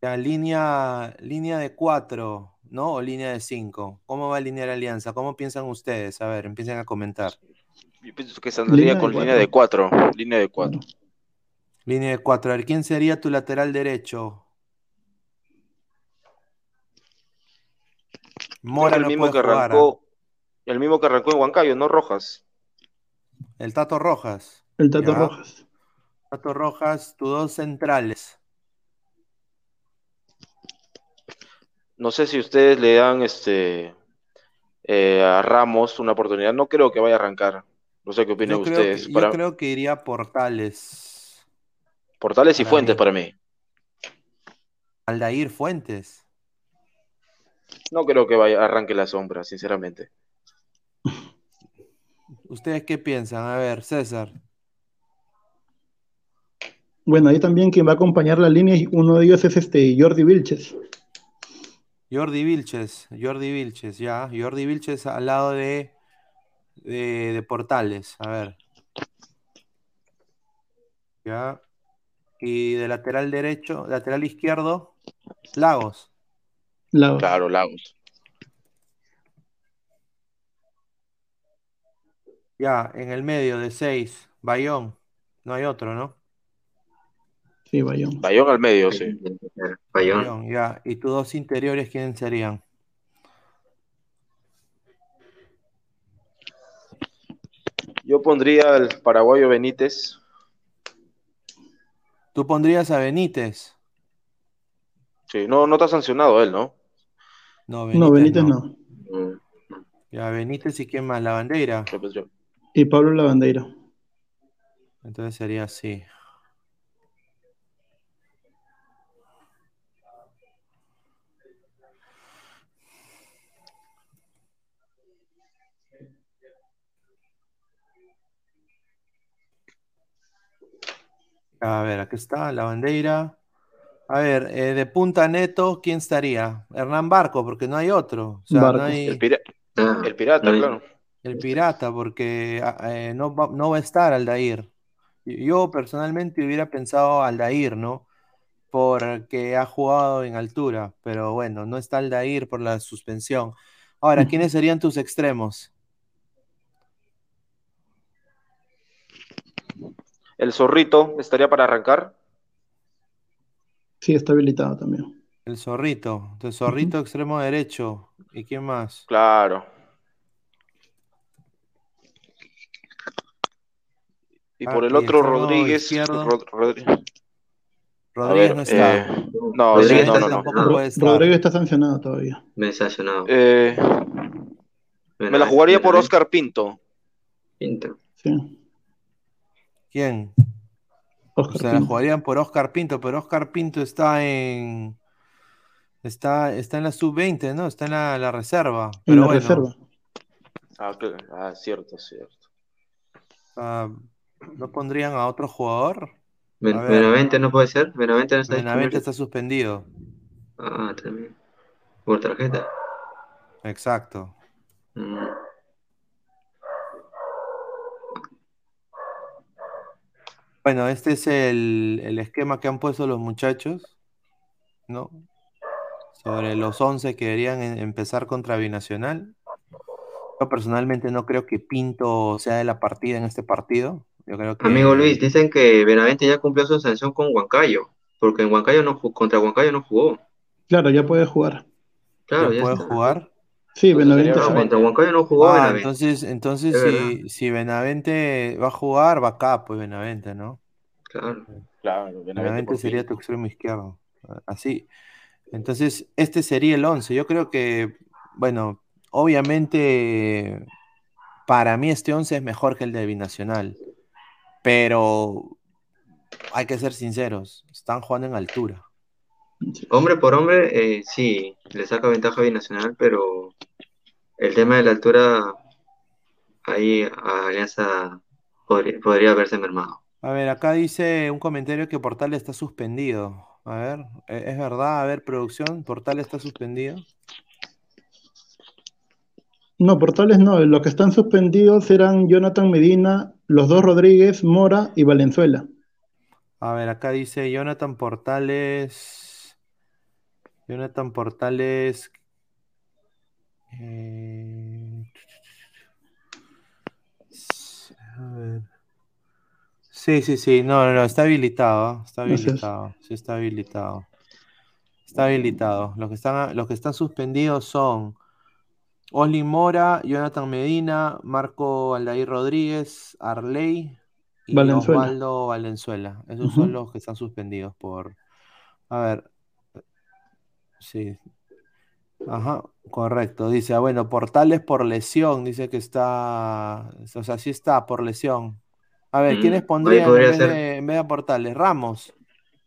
Ya, línea, línea de cuatro, ¿no? O línea de cinco. ¿Cómo va a alinear Alianza? ¿Cómo piensan ustedes? A ver, empiecen a comentar. Yo pienso que saldría Línea de con línea de cuatro. Línea de cuatro. Línea de cuatro. A ver, ¿quién sería tu lateral derecho? Mora el no mismo que jugar, ¿ah? arrancó, el mismo que arrancó en Huancayo, no Rojas. El Tato Rojas. El Tato Ya. Rojas. Tato Rojas, tus dos centrales. No sé si ustedes le dan este eh, a Ramos una oportunidad. No creo que vaya a arrancar. No sé qué opinan Yo creo ustedes. que, yo creo que iría Portales. Portales y para Fuentes mí. para mí. Aldair Fuentes. No creo que vaya arranque la sombra, sinceramente. ¿Ustedes qué piensan? A ver, César. Bueno, ahí también quien va a acompañar la línea, y uno de ellos es este Jordi Vilches. Jordi Vilches, Jordi Vilches, ya. Jordi Vilches al lado de, de, de Portales. A ver. Ya. Y de lateral derecho, lateral izquierdo, Lagos. Lagos. Claro, Lagos. Ya, en el medio de seis, Bayón. No hay otro, ¿no? Sí, Bayón. Bayón al medio, sí. Bayón. Bayón, ya. ¿Y tus dos interiores quiénes serían? Yo pondría al paraguayo Benítez. Tú pondrías a Benítez. Sí, no, no está sancionado él, ¿no? No, Benítez, No, Benítez no. no. Mm, Ya, Benítez y quién más, la bandera. Pensé- Y Pablo Lavandeira. Entonces sería así. A ver, aquí está la bandera. A ver, eh, de punta neto, ¿quién estaría? Hernán Barco, porque no hay otro. O sea, Barco. no hay. El, pira- ah, el pirata, no hay- claro. El Pirata, porque ah, eh, no, va, no va a estar Aldair. Yo personalmente hubiera pensado Aldair, ¿no? Porque ha jugado en altura, pero bueno, no está Aldair por la suspensión. Ahora, ¿quiénes serían tus extremos? El zorrito estaría para arrancar. Sí, está habilitado también. El zorrito. El zorrito extremo derecho. ¿Y quién más? Claro. Y por el y otro, Rodríguez. Rod- Rodríguez ver, no está. eh, no, Rodríguez sí, no, está no, no. tampoco puede estar. Rodrigo está sancionado todavía. Me sancionado. Eh, me la jugaría por Oscar Pinto. Pinto. Sí. ¿Quién? O Oscar sea, la Pinto. jugarían por Oscar Pinto, pero Oscar Pinto está en. Está, está en la sub-20, ¿no? Está en la, la reserva. En Pero la bueno, reserva. Ah, cl- ah, cierto, cierto. ah, ¿no pondrían a otro jugador? Ben- A. Benavente no puede ser. Benavente no está Benavente está suspendido. Ah, también. Por tarjeta. Exacto. Mm. Bueno, este es el, el esquema que han puesto los muchachos, ¿no? Sobre los 11 que deberían en- empezar contra Binacional. Yo personalmente no creo que Pinto sea de la partida en este partido. Yo creo que Amigo Luis, dicen que Benavente ya cumplió su sanción con Huancayo. Porque en Huancayo no contra Huancayo no jugó. Claro, ya puede jugar. Claro, ya ya puede está. jugar. Sí, Benavente No, contra Huancayo no jugó Ah, Benavente. entonces, entonces Es si, si Benavente va a jugar, va acá, pues Benavente, ¿no? Claro. Claro, Benavente Benavente sería tu extremo izquierdo. Así. Entonces, este sería el 11. Yo creo que, bueno, obviamente, para mí este 11 es mejor que el de Binacional. Pero hay que ser sinceros, están jugando en altura. Hombre por hombre, eh, sí, le saca ventaja a Binacional, pero el tema de la altura, ahí a Alianza podría, podría haberse mermado. A ver, acá dice un comentario que Portal está suspendido. A ver, ¿e- ¿es verdad? A ver, producción, Portal está suspendido. No, Portales no. Los que están suspendidos eran Jonathan Medina, los dos Rodríguez, Mora y Valenzuela. A ver, acá dice Jonathan Portales. Jonathan Portales. eh, a ver. Sí, sí, sí. No, no, no, está habilitado. Está habilitado. Sí, está habilitado. Está habilitado. Los que están, los que están suspendidos son Oslin Mora, Jonathan Medina, Marco Aldair Rodríguez, Arley y Valenzuela. Osvaldo Valenzuela. Esos son los que están suspendidos por. A ver. Sí. Ajá, correcto. Dice, ah, bueno, Portales por lesión. Dice que está. O sea, sí está por lesión. A ver, Mm, ¿quiénes pondrían en podría vez ser. de, en vez de Portales? Ramos.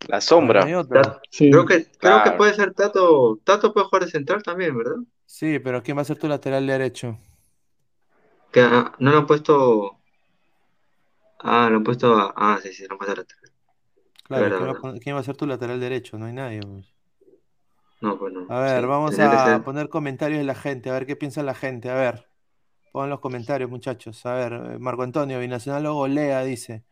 La sombra. Sí. Creo que, creo que puede ser Tato. Tato puede jugar de central también, ¿verdad? Sí, pero ¿quién va a ser tu lateral derecho? Que ah, no lo han puesto. Ah, lo han puesto a. Ah, sí, sí, lo han puesto a lateral. Claro, verdad, ¿quién va, quién va a ser tu lateral derecho? No hay nadie. pues. No, pues. A ver, Sí, vamos a poner comentarios de la gente, a ver qué piensa la gente. A ver, pongan los comentarios, muchachos. A ver, eh, Marco Antonio, Binacional lo golea, dice.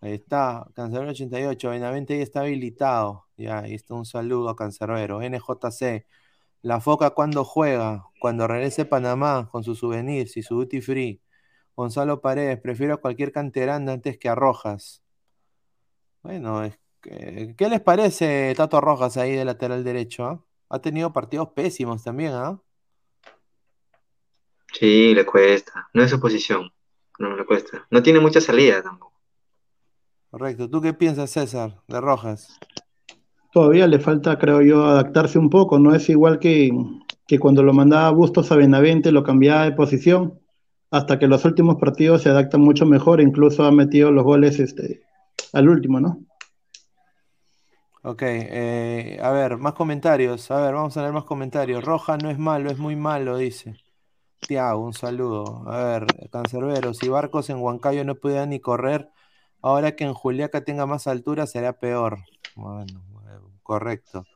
Ahí está, Cancerbero 88, Benavente ya está habilitado. Ya, ahí está un saludo a Cancerbero. NJC, La Foca cuando juega, cuando regrese a Panamá con sus souvenirs y su duty free. Gonzalo Paredes, prefiero a cualquier canterano antes que a Rojas. Bueno, es que- ¿qué les parece Tato Rojas ahí de lateral derecho? ah? Ha tenido partidos pésimos también, ¿ah? Sí, le cuesta. No es su posición. No le cuesta. No tiene mucha salida tampoco. Correcto. ¿Tú qué piensas, César, de Rojas? Todavía le falta, creo yo, adaptarse un poco. No es igual que, que cuando lo mandaba Bustos a Benavente, lo cambiaba de posición. Hasta que los últimos partidos se adaptan mucho mejor. Incluso ha metido los goles este, al último, ¿no? Ok, eh, a ver, más comentarios. A ver, vamos a leer más comentarios. Rojas no es malo, es muy malo, dice. Tiago, un saludo. A ver, Cancerbero, si Barcos en Huancayo no podía ni correr, ahora que en Juliaca tenga más altura será peor. Bueno, correcto.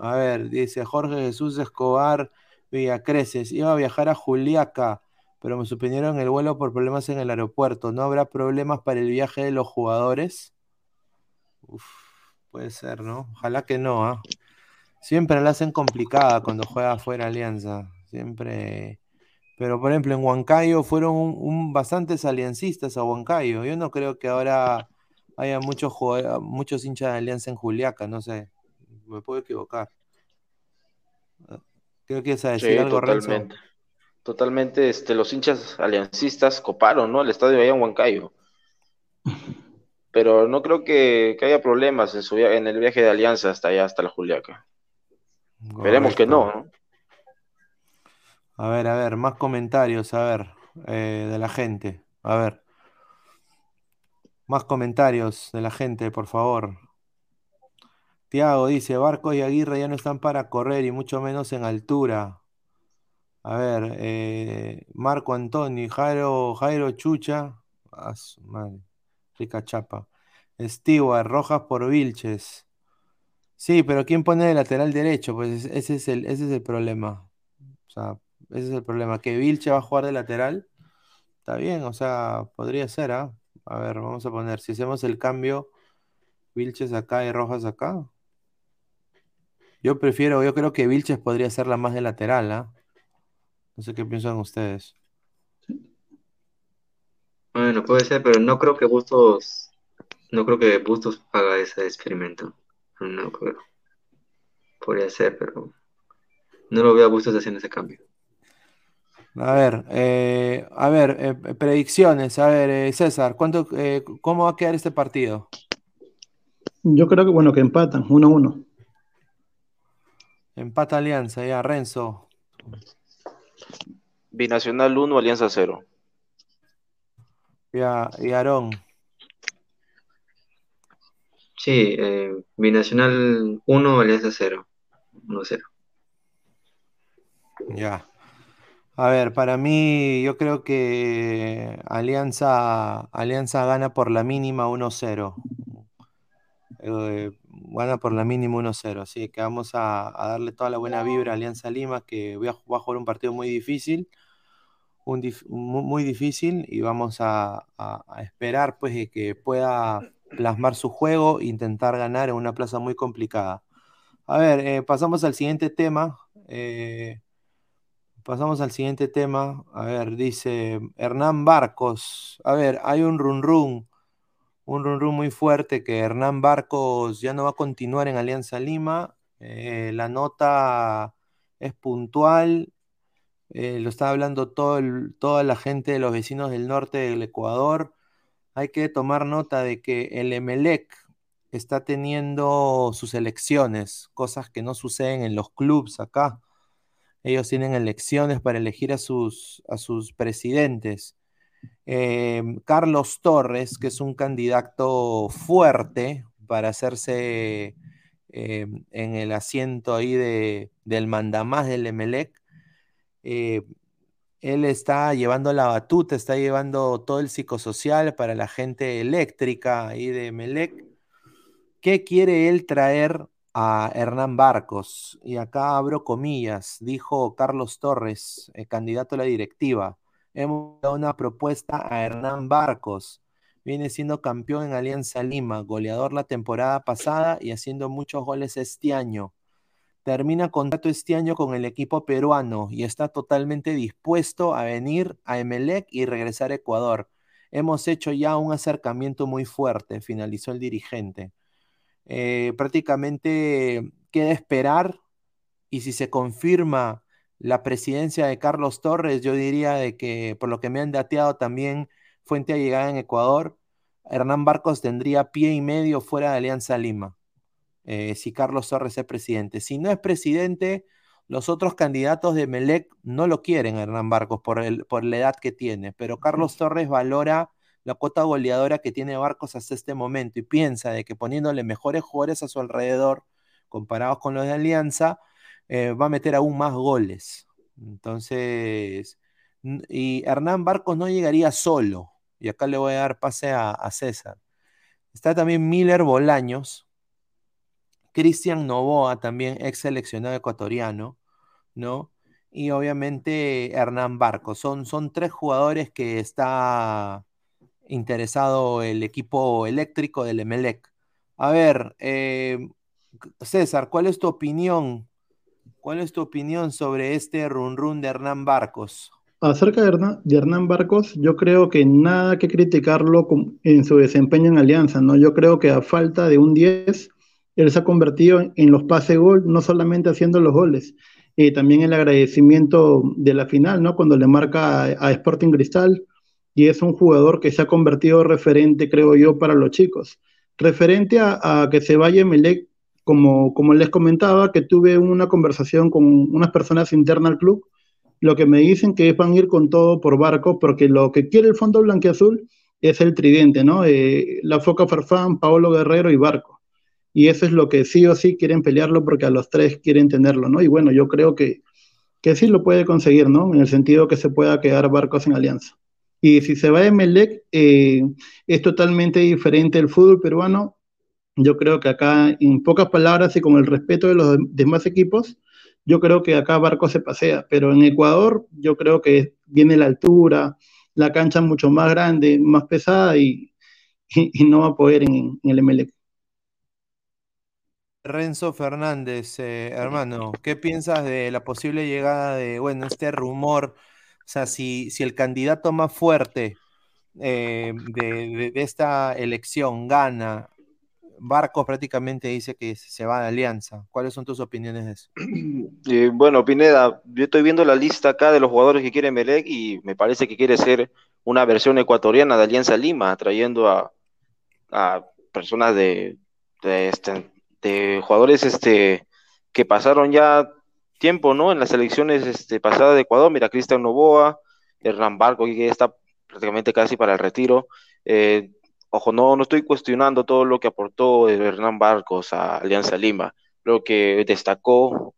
A ver, dice Jorge Jesús Escobar Villacreces, iba a viajar a Juliaca pero me suspendieron el vuelo por problemas en el aeropuerto. ¿No habrá problemas para el viaje de los jugadores? Uf, puede ser, ¿no? Ojalá que no, ¿ah? Siempre la hacen complicada cuando juega fuera Alianza. Siempre. Pero por ejemplo, en Huancayo fueron un, bastantes aliancistas a Huancayo. Yo no creo que ahora haya muchos muchos hinchas de Alianza en Juliaca, no sé. Me puedo equivocar. Creo que es decir algo, totalmente. Totalmente, este, los hinchas aliancistas coparon, ¿no? El estadio allá en Huancayo. Pero no creo que, haya problemas en, su, en el viaje de Alianza hasta allá, hasta la Juliaca. Veremos que no, ¿no? A ver, a ver, más comentarios, a ver, eh, de la gente. A ver. Más comentarios de la gente, por favor. Tiago dice, Barcos y Aguirre ya no están para correr y mucho menos en altura. A ver, eh, Marco Antonio, Jairo, Jairo Chucha, rica chapa. Stewart, Rojas por Vilches. Sí, pero ¿quién pone de lateral derecho? Pues ese es el, ese es el problema. O sea, ese es el problema. Que Vilche va a jugar de lateral. Está bien, o sea, podría ser, ¿ah? A ver, vamos a poner, si hacemos el cambio, Vilches acá y Rojas acá. Yo prefiero, yo creo que Vilches podría ser la más de lateral, ¿ah? No sé qué piensan ustedes. Bueno, puede ser, pero no creo que Bustos, no creo que Bustos haga ese experimento. No creo. Podría ser, pero no lo veo a Bustos haciendo ese cambio. A ver, eh, a ver, eh, predicciones. A ver, eh, César, ¿cuánto, ¿cómo va a quedar este partido? Yo creo que bueno, que empatan, 1-1. Empata Alianza, ya, Renzo. Binacional 1, Alianza 0. Ya, y Aarón. Sí, eh, Binacional 1, Alianza 0. 1-0. Ya. A ver, para mí, yo creo que Alianza, Alianza gana por la mínima 1-0. Eh, gana por la mínima 1-0. Así que vamos a, darle toda la buena vibra a Alianza Lima, que voy a, jugar un partido muy difícil. Muy, difícil y vamos a, esperar pues que pueda plasmar su juego e intentar ganar en una plaza muy complicada. A ver, eh, pasamos al siguiente tema. Eh, pasamos al siguiente tema. A ver, dice Hernán Barcos. A ver, hay un run run un run, muy fuerte que Hernán Barcos ya no va a continuar en Alianza Lima. Eh, la nota es puntual, eh, lo está hablando todo toda la gente de los vecinos del norte del Ecuador. Hay que tomar nota de que el Emelec está teniendo sus elecciones, cosas que no suceden en los clubes acá. Ellos tienen elecciones para elegir a sus, a sus presidentes. Em, Carlos Torres, que es un candidato fuerte para hacerse em, en el asiento ahí de, del mandamás del Emelec. Eh, él está llevando la batuta, está llevando todo el psicosocial para la gente eléctrica ahí de Emelec. ¿Qué quiere él traer a Hernán Barcos? Y acá abro comillas, dijo Carlos Torres, eh, candidato a la directiva hemos dado una propuesta a Hernán Barcos. Viene siendo campeón en Alianza Lima, goleador la temporada pasada y haciendo muchos goles este año. Termina contrato este año con el equipo peruano y está totalmente dispuesto a venir a Emelec y regresar a Ecuador. Hemos hecho ya un acercamiento muy fuerte, finalizó el dirigente. Eh, prácticamente queda esperar y si se confirma la presidencia de Carlos Torres, yo diría de que por lo que me han dateado también fuente a llegada en Ecuador, Hernán Barcos tendría pie y medio fuera de Alianza Lima, eh, si Carlos Torres es presidente. Si no es presidente, los otros candidatos de Melec no lo quieren Hernán Barcos por, el, por la edad que tiene, pero Carlos Torres valora la cuota goleadora que tiene Barcos hasta este momento y piensa de que poniéndole mejores jugadores a su alrededor, comparados con los de Alianza, eh, va a meter aún más goles. Entonces, y Hernán Barcos no llegaría solo. Y acá le voy a dar pase a, César. Está también Miller Bolaños, Cristian Novoa, también ex seleccionado ecuatoriano, ¿no? y obviamente Hernán Barco. Son, son tres jugadores que está interesado el equipo eléctrico del Emelec. A ver, eh, César, ¿cuál es tu opinión? ¿Cuál es tu opinión sobre este run run de Hernán Barcos? Acerca de Hernán, de Hernán, Barcos, yo creo que nada que criticarlo en su desempeño en Alianza, ¿no? Yo creo que a falta de un 10, él se ha convertido en los pase gol, no solamente haciendo los goles, y también el agradecimiento de la final, ¿no? Cuando le marca a, Sporting Cristal, y es un jugador que se ha convertido referente, creo yo, para los chicos. Referente a, que se vaya Melec, como, como les comentaba, que tuve una conversación con unas personas internas al club, lo que me dicen que van a ir con todo por barco, porque lo que quiere el Fondo Blanqueazul es el tridente, ¿no? Eh, la Foca Farfán, Paolo Guerrero y Barco. Y eso es lo que sí o sí quieren pelearlo porque a los tres quieren tenerlo, ¿no? Y bueno, yo creo que, que sí lo puede conseguir, ¿no? En el sentido que se pueda quedar Barcos en alianza. Y si se va a Emelec, eh, es totalmente diferente el fútbol peruano. Yo creo que acá, en pocas palabras y con el respeto de los demás equipos, yo creo que acá Barco se pasea, pero en Ecuador yo creo que viene la altura, la cancha mucho más grande, más pesada y, no va a poder en, el MLE. Renzo Fernández, eh, hermano, ¿qué piensas de la posible llegada de, bueno, este rumor? O sea, si, si el candidato más fuerte eh, de, esta elección gana Barcos prácticamente dice que se va de alianza. ¿Cuáles son tus opiniones de eso? Eh, bueno, Pineda, yo estoy viendo la lista acá de los jugadores que quiere Melec y me parece que quiere ser una versión ecuatoriana de Alianza Lima, trayendo a, personas de, este, de, jugadores este, que pasaron ya tiempo ¿no? en las elecciones este, pasadas de Ecuador. Mira, Cristian Novoa, Hernán Barco, que está prácticamente casi para el retiro. Eh, Ojo, no, no estoy cuestionando todo lo que aportó Hernán Barcos a Alianza Lima. Creo que destacó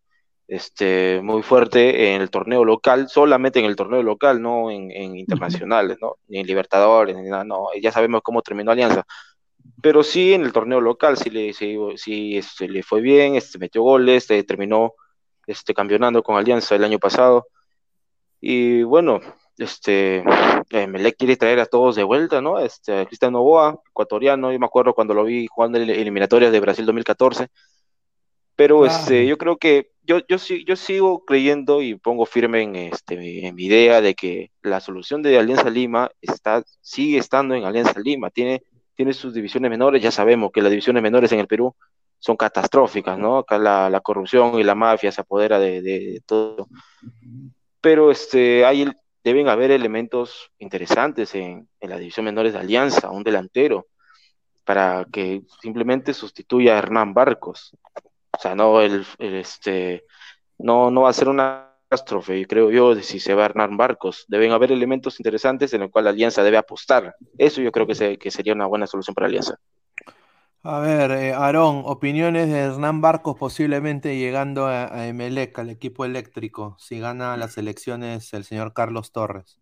este, muy fuerte en el torneo local, solamente en el torneo local, no en, internacionales, ¿no? ni en Libertadores, ni nada, no, ya sabemos cómo terminó Alianza. Pero sí en el torneo local, sí le, sí, este, le fue bien, este, metió goles, este, terminó este, campeonando con Alianza el año pasado. Y bueno, este, eh, Melec quiere traer a todos de vuelta, ¿no? Este, Cristian Novoa, ecuatoriano, yo me acuerdo cuando lo vi jugando en eliminatorias de Brasil 2014. Pero este, yo creo que yo, yo, yo sigo creyendo y pongo firme en, este, en mi idea de que la solución de Alianza Lima está, sigue estando en Alianza Lima. Tiene, tiene sus divisiones menores, ya sabemos que las divisiones menores en el Perú son catastróficas, ¿no? Acá la, corrupción y la mafia se apodera de, todo. Pero este, hay, deben haber elementos interesantes en, la división menores de Alianza, un delantero, para que simplemente sustituya a Hernán Barcos. O sea, no, el, este, no, no va a ser una catástrofe, creo yo, de si se va a Hernán Barcos. Deben haber elementos interesantes en los cuales la Alianza debe apostar. Eso yo creo que, que sería una buena solución para la Alianza. A ver, eh, Aarón, opiniones de Hernán Barcos posiblemente llegando a, Emelec, al equipo eléctrico, si gana las elecciones el señor Carlos Torres.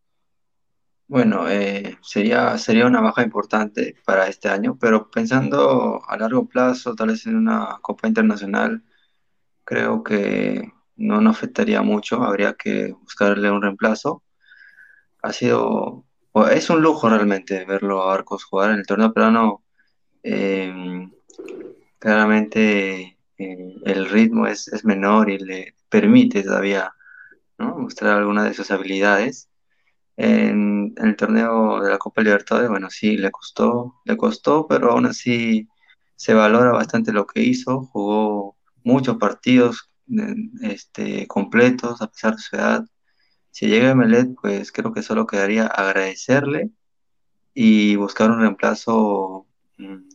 Bueno, eh, sería, sería una baja importante para este año, pero pensando a largo plazo, tal vez en una Copa Internacional, creo que no nos afectaría mucho, habría que buscarle un reemplazo. Ha sido, es un lujo realmente verlo a Barcos jugar en el torneo peruano Em, claramente eh, el ritmo es, menor y le permite todavía mostrar algunas de sus habilidades. En, el torneo de la Copa Libertadores, bueno, sí, le costó, le costó, pero aún así se valora bastante lo que hizo, jugó muchos partidos este, completos a pesar de su edad. Si llega Melet, pues creo que solo quedaría agradecerle y buscar un reemplazo mm,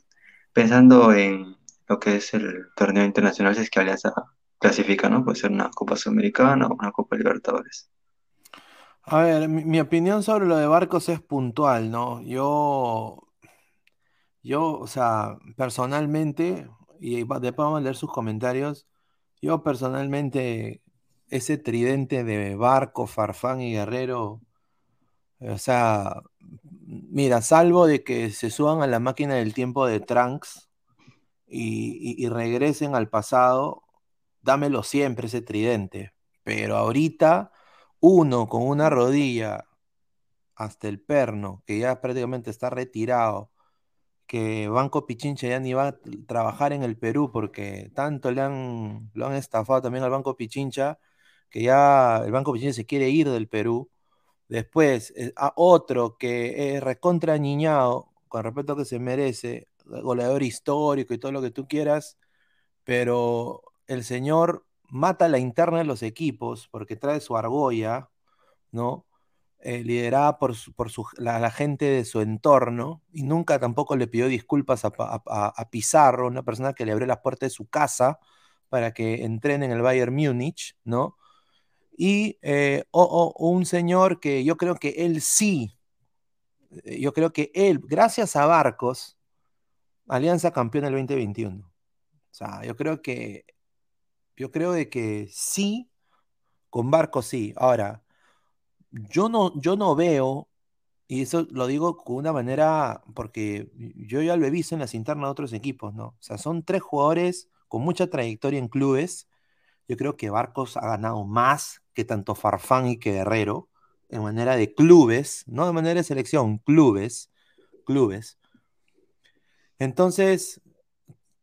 pensando en lo que es el torneo internacional, si es que Alianza clasifica, ¿no? Puede ser una Copa Sudamericana o una Copa Libertadores. A ver, mi, opinión sobre lo de Barcos es puntual, ¿no? Yo, yo, o sea, personalmente, y después vamos a leer sus comentarios, yo personalmente, ese tridente de Barco, Farfán y Guerrero, o sea, mira, salvo de que se suban a la máquina del tiempo de Trunks y, regresen al pasado, dámelo siempre ese tridente. Pero ahorita, uno con una rodilla hasta el perno, que ya prácticamente está retirado, que Banco Pichincha ya ni va a trabajar en el Perú porque tanto le han, lo han estafado también al Banco Pichincha, que ya el Banco Pichincha se quiere ir del Perú. Después, eh, a otro que es recontra niñado, con respeto a que se merece, goleador histórico y todo lo que tú quieras, pero el señor mata la interna de los equipos porque trae su argolla, ¿no? Eh, liderada por, por la, gente de su entorno y nunca tampoco le pidió disculpas a, Pizarro, una persona que le abrió las puertas de su casa para que entrene en el Bayern Múnich, ¿no? Y eh, un señor que yo creo que él sí, eh, yo creo que él, gracias a Barcos, Alianza campeón del 2021. O sea, yo creo que, yo creo de que sí, con Barcos sí. Ahora, yo no, yo no veo, y eso lo digo con una manera, porque yo ya lo he visto en las internas de otros equipos, ¿no? O sea, son tres jugadores con mucha trayectoria en clubes. Yo creo que Barcos ha ganado más que tanto Farfán y que Guerrero, en manera de clubes, no de manera de selección, clubes, clubes. Entonces,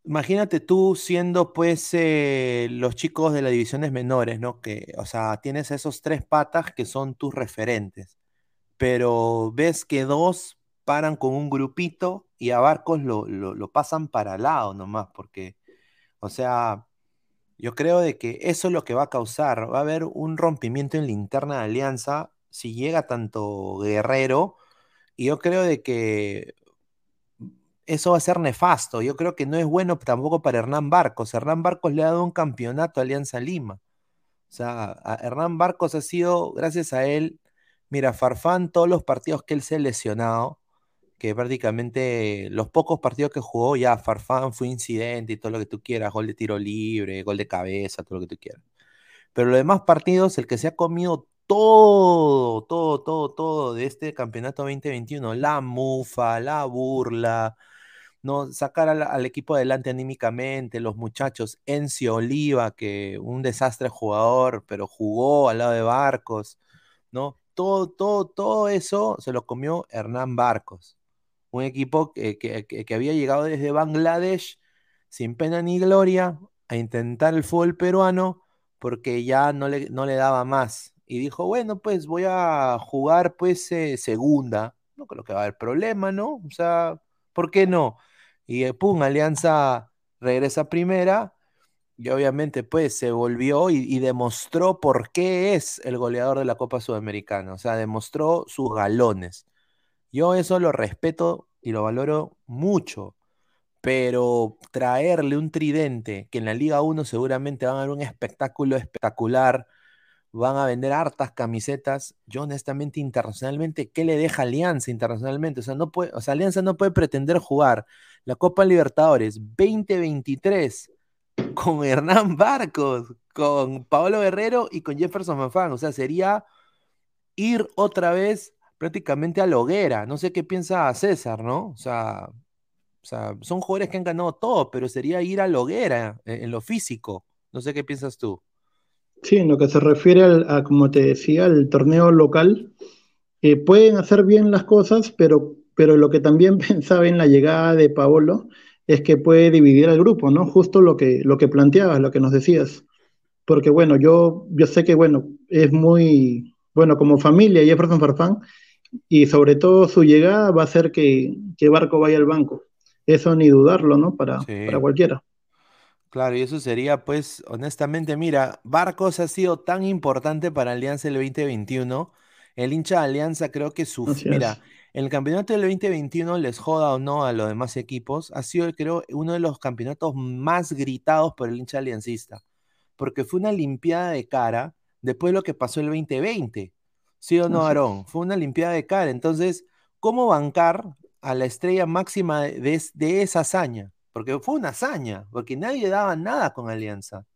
Imagínate tú siendo pues eh, los chicos de las divisiones menores, ¿no? Que, o sea, tienes esos tres patas que son tus referentes, pero ves que dos paran con un grupito y a Barcos lo, lo, pasan para al lado nomás, porque, o sea, yo creo de que eso es lo que va a causar, va a haber un rompimiento en la interna de Alianza si llega tanto Guerrero, y yo creo de que eso va a ser nefasto. Yo creo que no es bueno tampoco para Hernán Barcos. Hernán Barcos le ha dado un campeonato a Alianza Lima. O sea, Hernán Barcos ha sido, gracias a él, mira, Farfán, todos los partidos que él se ha lesionado, que prácticamente los pocos partidos que jugó, ya Farfán fue incidente y todo lo que tú quieras, gol de tiro libre, gol de cabeza, todo lo que tú quieras. Pero los demás partidos, el que se ha comido todo, todo, todo, todo de este campeonato 2021, la mufa, la burla, ¿no? Sacar al, equipo adelante anímicamente, los muchachos, Encio Oliva, que un desastre jugador, pero jugó al lado de Barcos, ¿no? Todo, todo, todo eso se lo comió Hernán Barcos, un equipo que, que había llegado desde Bangladesh sin pena ni gloria a intentar el fútbol peruano porque ya no le, no le daba más. Y dijo, bueno, pues voy a jugar pues eh, segunda. No creo que va a haber problema, ¿no? O sea, ¿por qué no? Y eh, pum, Alianza regresa primera y obviamente pues se volvió y, demostró por qué es el goleador de la Copa Sudamericana, o sea, demostró sus galones. Yo eso lo respeto y lo valoro mucho, pero traerle un tridente que en la Liga 1 seguramente van a dar un espectáculo espectacular, van a vender hartas camisetas. Yo honestamente internacionalmente, ¿qué le deja Alianza internacionalmente? O sea, no puede, o sea, Alianza no puede pretender jugar la Copa Libertadores 2023 con Hernán Barcos, con Paolo Guerrero y con Jefferson Manfán. O sea, sería ir otra vez prácticamente a la hoguera. No sé qué piensa César, ¿no? O sea, son jugadores que han ganado todo, pero sería ir a la hoguera en, lo físico. No sé qué piensas tú. Sí, en lo que se refiere a, como te decía, al torneo local, eh, pueden hacer bien las cosas, pero pero lo que también pensaba en la llegada de Paolo es que puede dividir al grupo, ¿no? Justo lo que, lo que planteabas, lo que nos decías. Porque bueno, yo, yo sé que bueno, es muy, bueno, como familia Jefferson Farfán, y sobre todo su llegada va a hacer que, que Barco vaya al banco. Eso ni dudarlo, ¿no? Para, para cualquiera. Claro, y eso sería, pues, honestamente, mira, Barcos ha sido tan importante para Alianza el 2021. El hincha de Alianza creo que su, mira, el campeonato del 2021, les joda o no a los demás equipos, ha sido, creo, uno de los campeonatos más gritados por el hincha aliancista, porque fue una limpiada de cara después de lo que pasó el 2020. ¿Sí o no, Aarón? Fue una limpiada de cara. Entonces, ¿cómo bancar a la estrella máxima de, esa hazaña? Porque fue una hazaña, porque nadie daba nada con Alianza.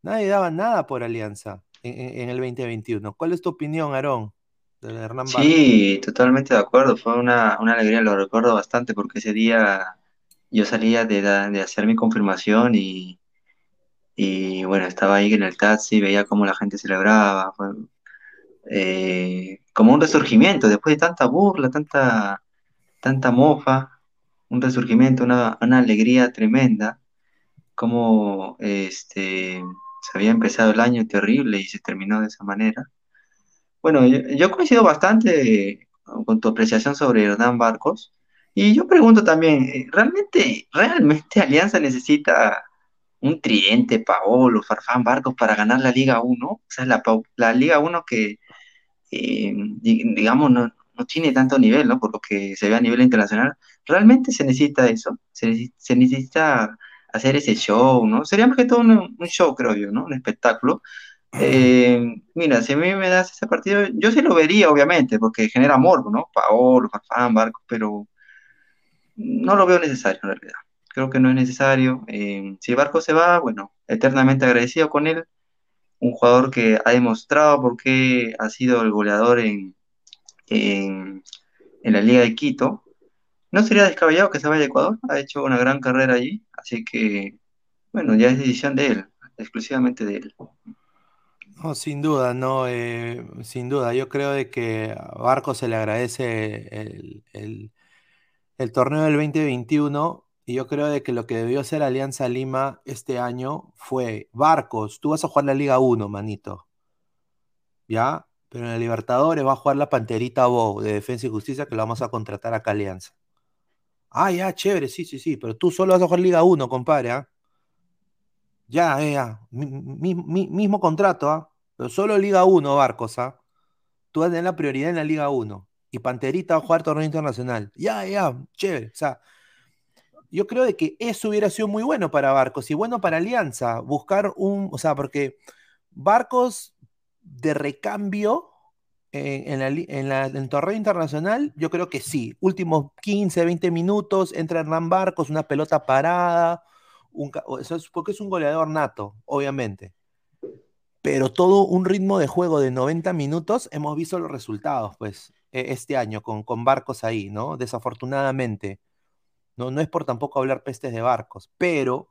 Nadie daba nada por Alianza en, en el 2021. ¿Cuál es tu opinión, Aarón? Sí, totalmente de acuerdo. Fue una, alegría, lo recuerdo bastante porque ese día yo salía de, de hacer mi confirmación y, Y bueno, estaba ahí en el taxi, veía cómo la gente celebraba, fue, eh, como un resurgimiento, después de tanta burla, tanta, tanta mofa, un resurgimiento, una, una alegría tremenda, como este, se había empezado el año terrible y se terminó de esa manera. Bueno, yo, yo coincido bastante con tu apreciación sobre Hernán Barcos. Y yo pregunto también, eh, ¿realmente, realmente Alianza necesita un tridente, Paolo, Farfán, Barcos para ganar la Liga 1? O sea, la, la Liga 1 que, eh, di- digamos, no, no tiene tanto nivel, ¿no? Por lo que se ve a nivel internacional. ¿Realmente se necesita eso? ¿Se, se necesita hacer ese show, ¿no? Sería que todo un, un show, creo yo, ¿no? Un espectáculo. Eh, mira, si a mí me das ese partido, yo sí lo vería, obviamente, porque genera morbo, ¿no? Paolo, Farfán, Barcos, pero no lo veo necesario en realidad. Creo que no es necesario. Eh, si Barcos se va, bueno, eternamente agradecido con él. Un jugador que ha demostrado por qué ha sido el goleador en, en, la Liga de Quito. No sería descabellado que se vaya a Ecuador, ha hecho una gran carrera allí, así que, bueno, ya es decisión de él, exclusivamente de él. No, sin duda, no, eh, sin duda. Yo creo de que a Barco se le agradece el, el- el torneo del 2021 y yo creo de que lo que debió hacer Alianza Lima este año fue, Barcos, tú vas a jugar la Liga 1, manito, ¿ya? Pero en la Libertadores va a jugar la Panterita Bow de Defensa y Justicia que lo vamos a contratar acá a Alianza. Ah, ya, chévere, sí, sí, sí, pero tú solo vas a jugar Liga 1, compadre, ¿ah? Ya, ya, mi- mi- mi- mismo contrato, ¿ah? Pero solo Liga 1, Barcos, ¿ah? Tú vas a tener la prioridad en la Liga 1. Y Panterita va a jugar torneo internacional. Ya, ya, chévere. O sea, yo creo de que eso hubiera sido muy bueno para Barcos y bueno para Alianza. Buscar un, o sea, porque Barcos de recambio en, la, en, la- en el torneo internacional, yo creo que sí. Últimos 15, 20 minutos, entra Hernán Barcos, una pelota parada. Un, porque es un goleador nato, obviamente pero todo un ritmo de juego de 90 minutos, hemos visto los resultados, pues, e- este año con, con Barcos ahí, ¿no? Desafortunadamente. No, no es por tampoco hablar pestes de Barcos, pero,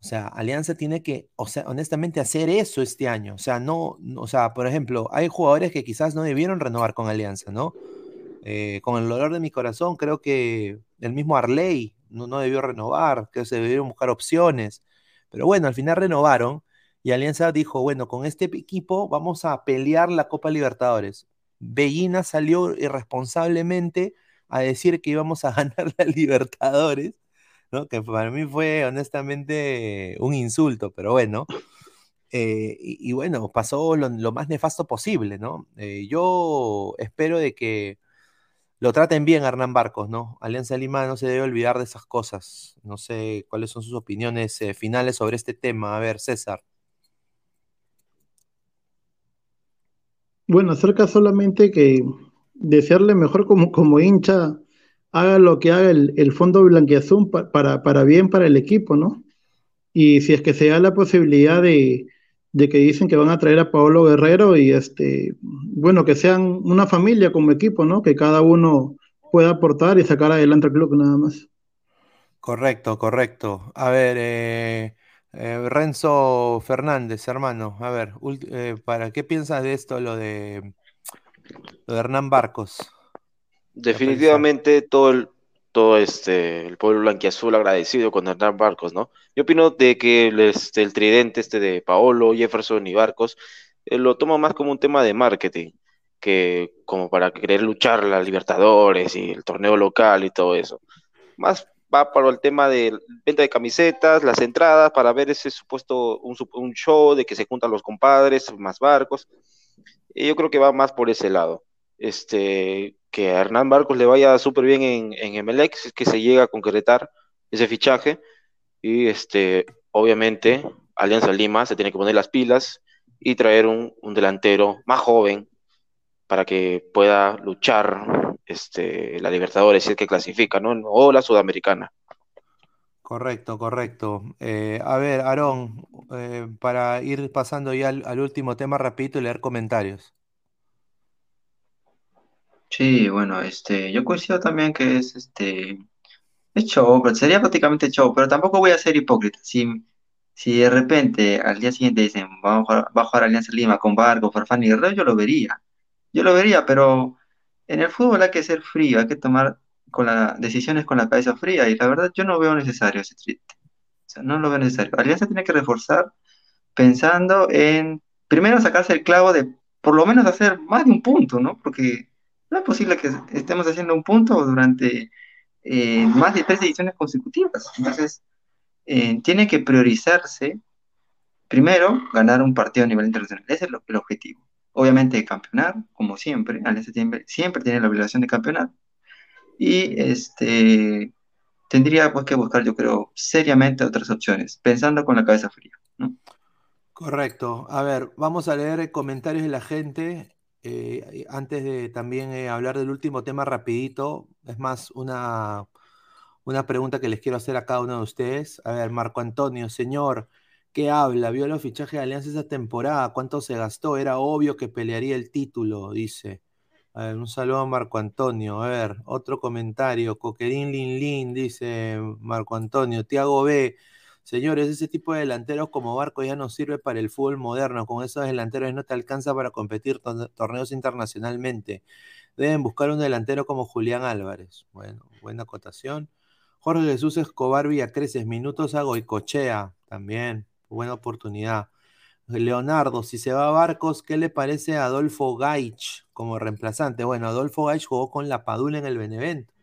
o sea, Alianza tiene que, o sea, honestamente hacer eso este año. O sea, no, o sea, por ejemplo, hay jugadores que quizás no debieron renovar con Alianza, ¿no? Eh, con el dolor de mi corazón, creo que el mismo Arley no, no debió renovar, que se debieron buscar opciones. Pero bueno, al final renovaron y Alianza dijo, bueno, con este equipo vamos a pelear la Copa Libertadores. Bellina salió irresponsablemente a decir que íbamos a ganar la Libertadores, Que para mí fue honestamente un insulto, pero bueno. Eh, y, bueno, pasó lo, más nefasto posible, ¿no? Eh, yo espero de que lo traten bien Hernán Barcos, ¿no? Alianza Lima no se debe olvidar de esas cosas. No sé cuáles son sus opiniones eh, finales sobre este tema. A ver, César. Bueno, acerca solamente que desearle mejor como, como hincha, haga lo que haga el, fondo blanquiazul pa- para, para bien para el equipo, ¿no? Y si es que se da la posibilidad de, de que dicen que van a traer a Paolo Guerrero y este, bueno, que sean una familia como equipo, ¿no? Que cada uno pueda aportar y sacar adelante al club nada más. Correcto, correcto. A ver, eh, eh, Renzo Fernández, hermano, a ver, eh, ¿para qué piensas de esto, lo de, lo de Hernán Barcos? Definitivamente todo el, todo este, el pueblo blanquiazul agradecido con Hernán Barcos, ¿no? Yo opino de que el, este, tridente este de Paolo, Jefferson y Barcos eh, lo tomo más como un tema de marketing que como para querer luchar la Libertadores y el torneo local y todo eso. Más va para el tema de venta de camisetas, las entradas, para ver ese supuesto, un, un show de que se juntan los compadres, más barcos. Y yo creo que va más por ese lado. Este, que a Hernán Barcos le vaya súper bien en, en Emelec, es que se llega a concretar ese fichaje. Y este, obviamente, Alianza Lima se tiene que poner las pilas y traer un, un delantero más joven para que pueda luchar este, la Libertadores, si es que clasifica, ¿no? O la Sudamericana. Correcto, correcto. Eh, a ver, Aarón, eh, para ir pasando ya al, al último tema rapidito y leer comentarios. Sí, bueno, este, yo coincido también que es este, es show, pero sería prácticamente show, pero tampoco voy a ser hipócrita. Si, Si de repente al día siguiente dicen, vamos a jugar, va a jugar Alianza Lima con Barco, Farfán y Guerrero, yo lo vería. Yo lo vería, pero en el fútbol hay que ser frío, hay que tomar con las decisiones con la cabeza fría y la verdad yo no veo necesario ese triste. O sea, no lo veo necesario. Alianza tiene que reforzar pensando en, primero sacarse el clavo de por lo menos hacer más de un punto, ¿no? Porque no es posible que estemos haciendo un punto durante eh, más de tres ediciones consecutivas. Entonces, eh, tiene que priorizarse, primero, ganar un partido a nivel internacional. Ese es el objetivo. Obviamente, campeonar, como siempre. Alianza siempre, siempre tiene la obligación de campeonar. Y este, tendría pues, que buscar, yo creo, seriamente otras opciones, pensando con la cabeza fría. ¿no? Correcto. A ver, vamos a leer comentarios de la gente. Eh, antes de también eh, hablar del último tema rapidito, es más una, una pregunta que les quiero hacer a cada uno de ustedes. A ver, Marco Antonio, señor, ¿qué habla? ¿Vio los fichajes de Alianza esa temporada? ¿Cuánto se gastó? Era obvio que pelearía el título, dice. A ver, un saludo a Marco Antonio. A ver, otro comentario. Coquerín Lin Lin, dice Marco Antonio. Tiago B. Señores, ese tipo de delanteros como Barco ya no sirve para el fútbol moderno. Con esos delanteros no te alcanza para competir torneos internacionalmente. Deben buscar un delantero como Julián Álvarez. Bueno, buena acotación. Jorge Jesús Escobar Villacreces, minutos a Goicochea. También, buena oportunidad. Leonardo, si se va a Barcos, ¿qué le parece a Adolfo Gaich como reemplazante? Bueno, Adolfo Gaich jugó con la Padula en el Benevento.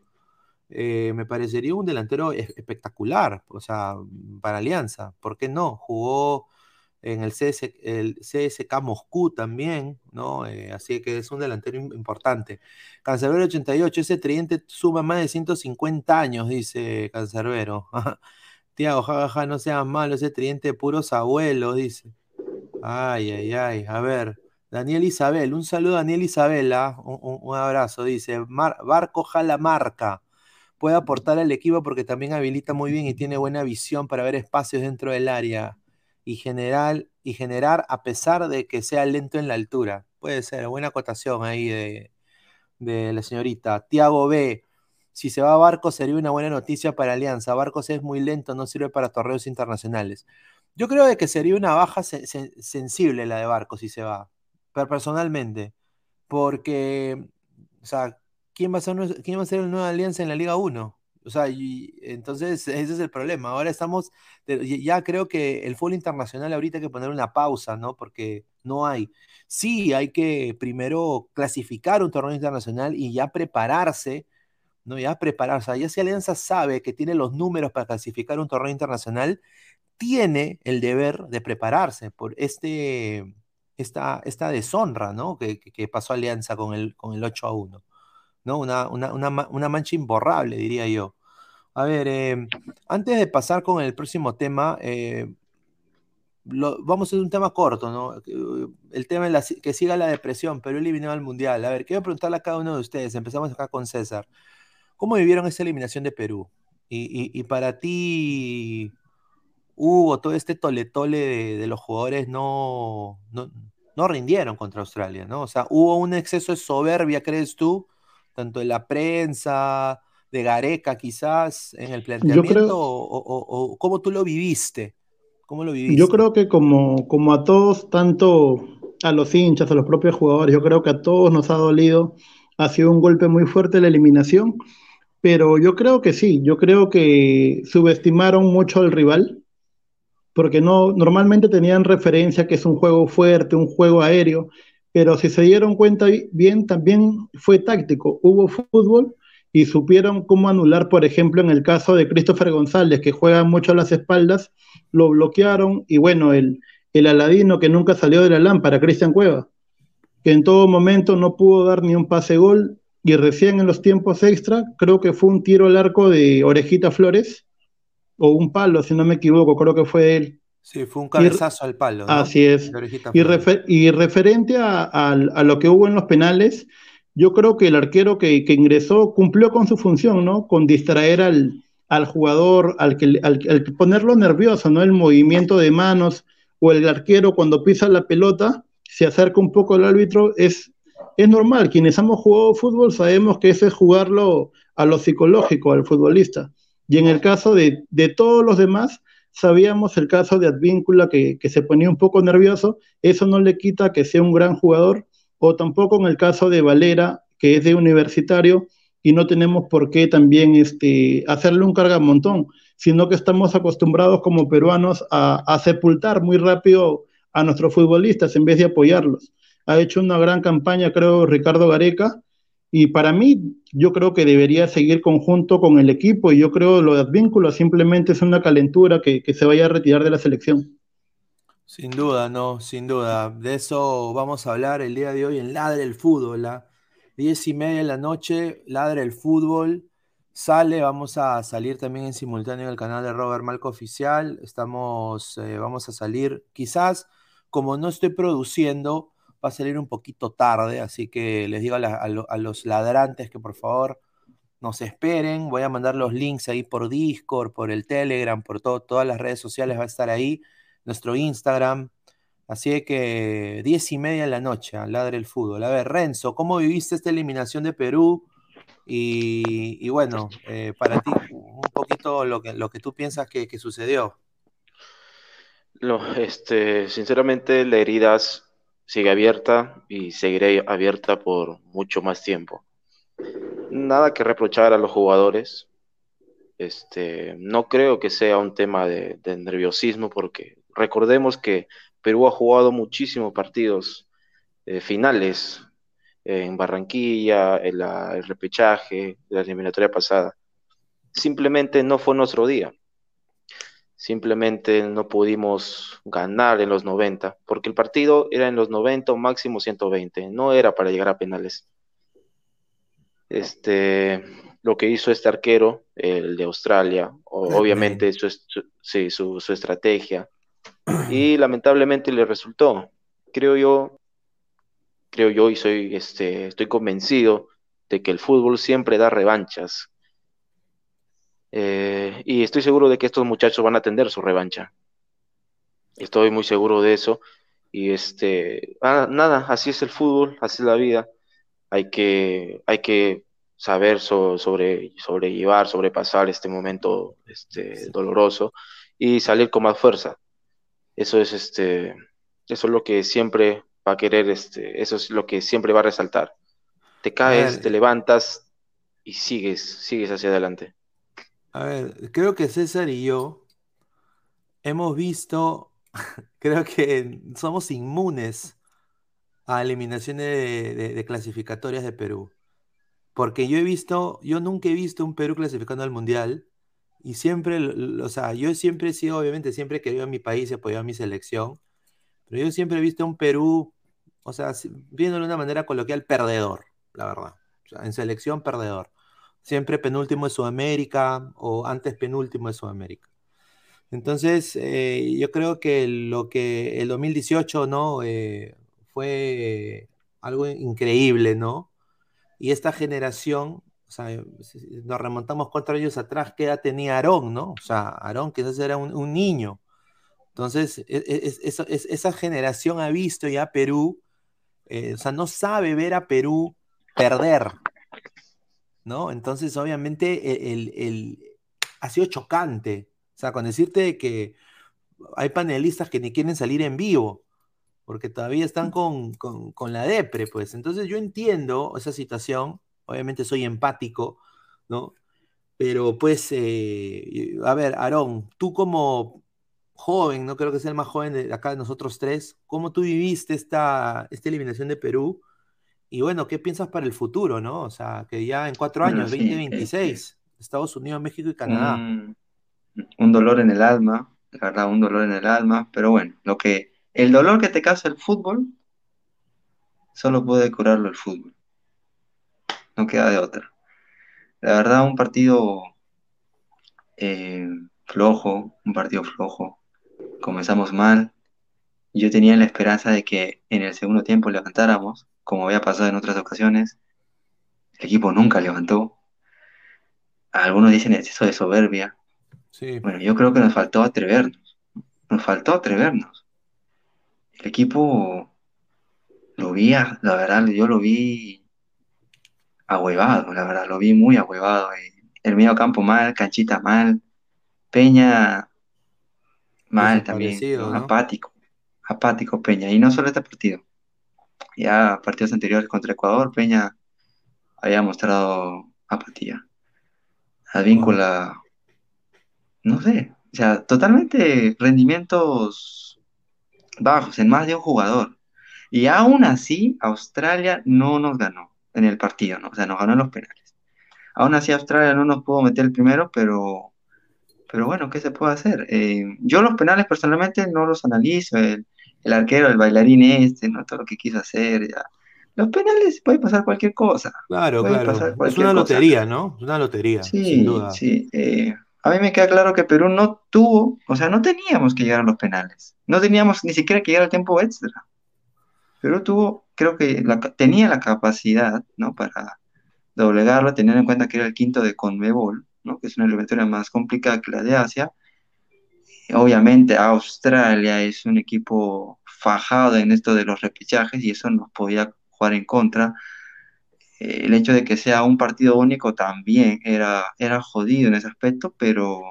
Eh, me parecería un delantero espectacular, o sea, para Alianza. ¿Por qué no? Jugó en el, CS, el CSK Moscú también, ¿no? Eh, así que es un delantero importante. Cancerbero 88, ese tridente suma más de 150 años, dice Cancerbero. Tiago, jajaja, no sean malo, ese tridente de puros abuelos, dice. Ay, ay, ay, a ver. Daniel Isabel, un saludo a Daniel Isabela, un, abrazo, dice. Barco Jala Marca puede aportar al equipo porque también habilita muy bien y tiene buena visión para ver espacios dentro del área y generar, y generar a pesar de que sea lento en la altura. Puede ser, buena acotación ahí de, la señorita. Tiago B. Si se va a Barcos sería una buena noticia para Alianza. Barcos es muy lento, no sirve para torneos internacionales. Yo creo de que sería una baja sensible la de Barcos si se va, pero personalmente, porque, o sea, ¿quién va a ser, quién va el nueva alianza en la Liga 1? O sea, entonces ese es el problema. Ahora estamos, ya creo que el fútbol internacional ahorita hay que poner una pausa, ¿no? Porque no hay. Sí, hay que primero clasificar un torneo internacional y ya prepararse, ¿no? Ya prepararse. Ya si Alianza sabe que tiene los números para clasificar un torneo internacional, tiene el deber de prepararse por este, esta, esta deshonra, ¿no? Que, que pasó Alianza con el, con el 8 a 1. ¿No? Una, una, mancha imborrable, diría yo. A ver, em, antes de pasar con el próximo tema, eh, vamos a hacer un tema corto, ¿no? El tema es que siga la depresión, pero eliminado al Mundial. A ver, quiero preguntarle a cada uno de ustedes, empezamos acá con César, ¿cómo vivieron esa eliminación de Perú? Y, para ti, Hugo, todo este tole-tole de, los jugadores no, no, no rindieron contra Australia, ¿no? O sea, ¿hubo un exceso de soberbia, crees tú? Tanto en la prensa, de Gareca quizás, en el planteamiento, o, cómo tú lo viviste? ¿Cómo lo viviste? Yo creo que como, como a todos, tanto a los hinchas, a los propios jugadores, yo creo que a todos nos ha dolido, ha sido un golpe muy fuerte la eliminación, pero yo creo que sí, yo creo que subestimaron mucho al rival, porque no, normalmente tenían referencia que es un juego fuerte, un juego aéreo, pero si se dieron cuenta bien, también fue táctico. Hubo fútbol y supieron cómo anular, por ejemplo, en el caso de Christopher González, que juega mucho a las espaldas, lo bloquearon y bueno, el, el Aladino que nunca salió de la lámpara, Cristian Cueva, que en todo momento no pudo dar ni un pase gol y recién en los tiempos extra, creo que fue un tiro al arco de Orejita Flores, o un palo, si no me equivoco, creo que fue él, Sí, fue un cabezazo al palo. Así es. Y, referente a, lo que hubo en los penales, yo creo que el arquero que, ingresó cumplió con su función, ¿no? Con distraer al, jugador, al que, al, ponerlo nervioso, ¿no? El movimiento de manos o el arquero cuando pisa la pelota, se acerca un poco al árbitro, es, es normal. Quienes hemos jugado fútbol sabemos que eso es jugarlo a lo psicológico al futbolista. Y en el caso de, de todos los demás, sabíamos el caso de Advíncula que, se ponía un poco nervioso, eso no le quita que sea un gran jugador, o tampoco en el caso de Valera, que es de universitario, y no tenemos por qué también este, hacerle un carga montón, sino que estamos acostumbrados como peruanos a sepultar muy rápido a nuestros futbolistas en vez de apoyarlos. Ha hecho una gran campaña, creo, Ricardo Gareca, y para mí, yo creo que debería seguir conjunto con el equipo y yo creo lo de Advíncula simplemente es una calentura que, que, se vaya a retirar de la selección. Sin duda, no, sin duda. De eso vamos a hablar el día de hoy en Ladre el Fútbol. ¿ah? Diez y media de la noche, Ladre el Fútbol. Sale, vamos a salir también en simultáneo en el canal de Robert Malco Oficial. Estamos, eh, vamos a salir, quizás, como no estoy produciendo, va a salir un poquito tarde, así que les digo a, los ladrantes que por favor nos esperen. Voy a mandar los links ahí por Discord, por el Telegram, por todas las redes sociales va a estar ahí, nuestro Instagram. Así que diez y media de la noche, ladre el fútbol. A ver, Renzo, ¿cómo viviste esta eliminación de Perú? Y, bueno, eh, para ti, un poquito lo que, tú piensas que, que sucedió. No, este, sinceramente, la heridas sigue abierta y seguiré abierta por mucho más tiempo. Nada que reprochar a los jugadores. Este, no creo que sea un tema de, nerviosismo porque recordemos que Perú ha jugado muchísimos partidos eh, finales en Barranquilla, en la, el repechaje, la eliminatoria pasada. Simplemente no fue nuestro día simplemente no pudimos ganar en los 90, porque el partido era en los 90 o máximo 120, no era para llegar a penales. Este, lo que hizo este arquero, el de Australia, obviamente su, sí, su, su estrategia, y lamentablemente le resultó. Creo yo, creo yo y soy, este, estoy convencido de que el fútbol siempre da revanchas, eh, y estoy seguro de que estos muchachos van a atender su revancha. Estoy muy seguro de eso. Y este, ah, nada, así es el fútbol, así es la vida. Hay que, hay que saber so, sobre, sobrellevar, sobrepasar este momento este, doloroso y salir con más fuerza. Eso es este, eso es lo que siempre va a querer, este, eso es lo que siempre va a resaltar. Te caes, te levantas y sigues, sigues hacia adelante. A ver, creo que César y yo hemos visto, creo que somos inmunes a eliminaciones de, clasificatorias de Perú. Porque yo he visto, yo nunca he visto un Perú clasificando al Mundial y siempre, o sea, yo siempre he sido, obviamente, siempre he querido a mi país y apoyado a mi selección, pero yo siempre he visto un Perú, o sea, viéndolo de una manera coloquial, perdedor, la verdad. En selección, perdedor siempre penúltimo de Sudamérica o antes penúltimo de Sudamérica. Entonces, eh, yo creo que lo que el 2018, ¿no? Eh, fue algo increíble, ¿no? Y esta generación, o sea, nos remontamos cuatro años atrás, ¿qué edad tenía Aarón, ¿no? O sea, Aarón quizás era un, niño. Entonces, es, es, es, esa generación ha visto ya Perú, eh, o sea, no sabe ver a Perú perder, ¿no? Entonces, obviamente, e, el, el, ha sido chocante. O sea, con decirte que hay panelistas que ni quieren salir en vivo, porque todavía están con, con, con la depre, pues. Entonces, yo entiendo esa situación, obviamente soy empático, ¿no? Pero, pues, eh, a ver, Aarón, tú como joven, no creo que sea el más joven de acá de nosotros tres, ¿cómo tú viviste esta, esta eliminación de Perú? Y bueno, ¿qué piensas para el futuro, no? O sea, que ya en cuatro años, bueno, sí, 2026, eh, Estados Unidos, México y Canadá. Un, un, dolor en el alma, la verdad, un dolor en el alma, pero bueno, lo que, el dolor que te causa el fútbol, solo puede curarlo el fútbol. No queda de otra. La verdad, un partido eh, flojo, un partido flojo. Comenzamos mal. Yo tenía la esperanza de que en el segundo tiempo levantáramos como había pasado en otras ocasiones. El equipo nunca levantó. Algunos dicen exceso de soberbia. Sí. Bueno, yo creo que nos faltó atrevernos. Nos faltó atrevernos. El equipo lo vi, la verdad, yo lo vi ahuevado, la verdad, lo vi muy ahuevado. El medio campo mal, Canchita mal, Peña Mal también, apático, apático Peña. Y no solo este partido, ya partidos anteriores contra Ecuador, Peña había mostrado apatía. Advíncula, no sé, o sea, totalmente rendimientos bajos en más de un jugador. Y aún así, Australia no nos ganó en el partido, ¿no? O sea, nos ganó en los penales. Aún así, Australia no nos pudo meter el primero, pero, pero bueno, ¿qué se puede hacer? Eh, yo los penales personalmente no los analizo, el arquero, el bailarín este, ¿no? Todo lo que quiso hacer, ya. Los penales puede pasar cualquier cosa. Claro, Puede claro. pasar Es una cosa. lotería, ¿no? Es una lotería, sin Sí, duda. sí. eh, a mí me queda claro que Perú no tuvo, o sea, no teníamos que llegar a los penales. No teníamos ni siquiera que llegar al tiempo extra. Perú tuvo, creo que la tenía la capacidad, ¿no? Para doblegarlo, teniendo en cuenta que era el quinto de Conmebol, ¿no? Que es una eliminatoria más complicada que la de Asia. Obviamente Australia es un equipo fajado en esto de los repechajes y eso nos podía jugar en contra. Eh, el hecho de que sea un partido único también era, era jodido en ese aspecto, pero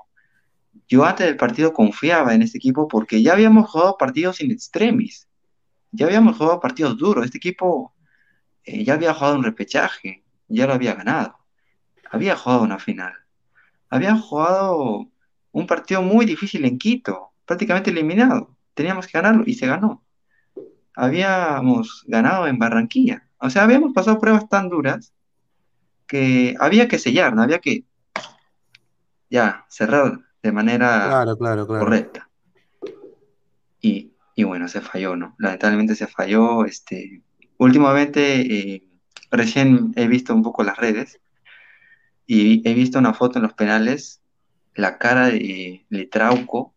yo antes del partido confiaba en este equipo porque ya habíamos jugado partidos in extremis, ya habíamos jugado partidos duros. Este equipo eh, ya había jugado un repechaje, ya lo había ganado, había jugado una final, había jugado un partido muy difícil en Quito, prácticamente eliminado. Teníamos que ganarlo y se ganó. Habíamos ganado en Barranquilla. O sea, habíamos pasado pruebas tan duras que había que sellar, ¿no? Había que ya cerrar de manera Claro, claro, claro. correcta. Y, y bueno, se falló, ¿no? Lamentablemente se falló. Este, últimamente, eh, recién he visto un poco las redes y he visto una foto en los penales. La cara de Letrauco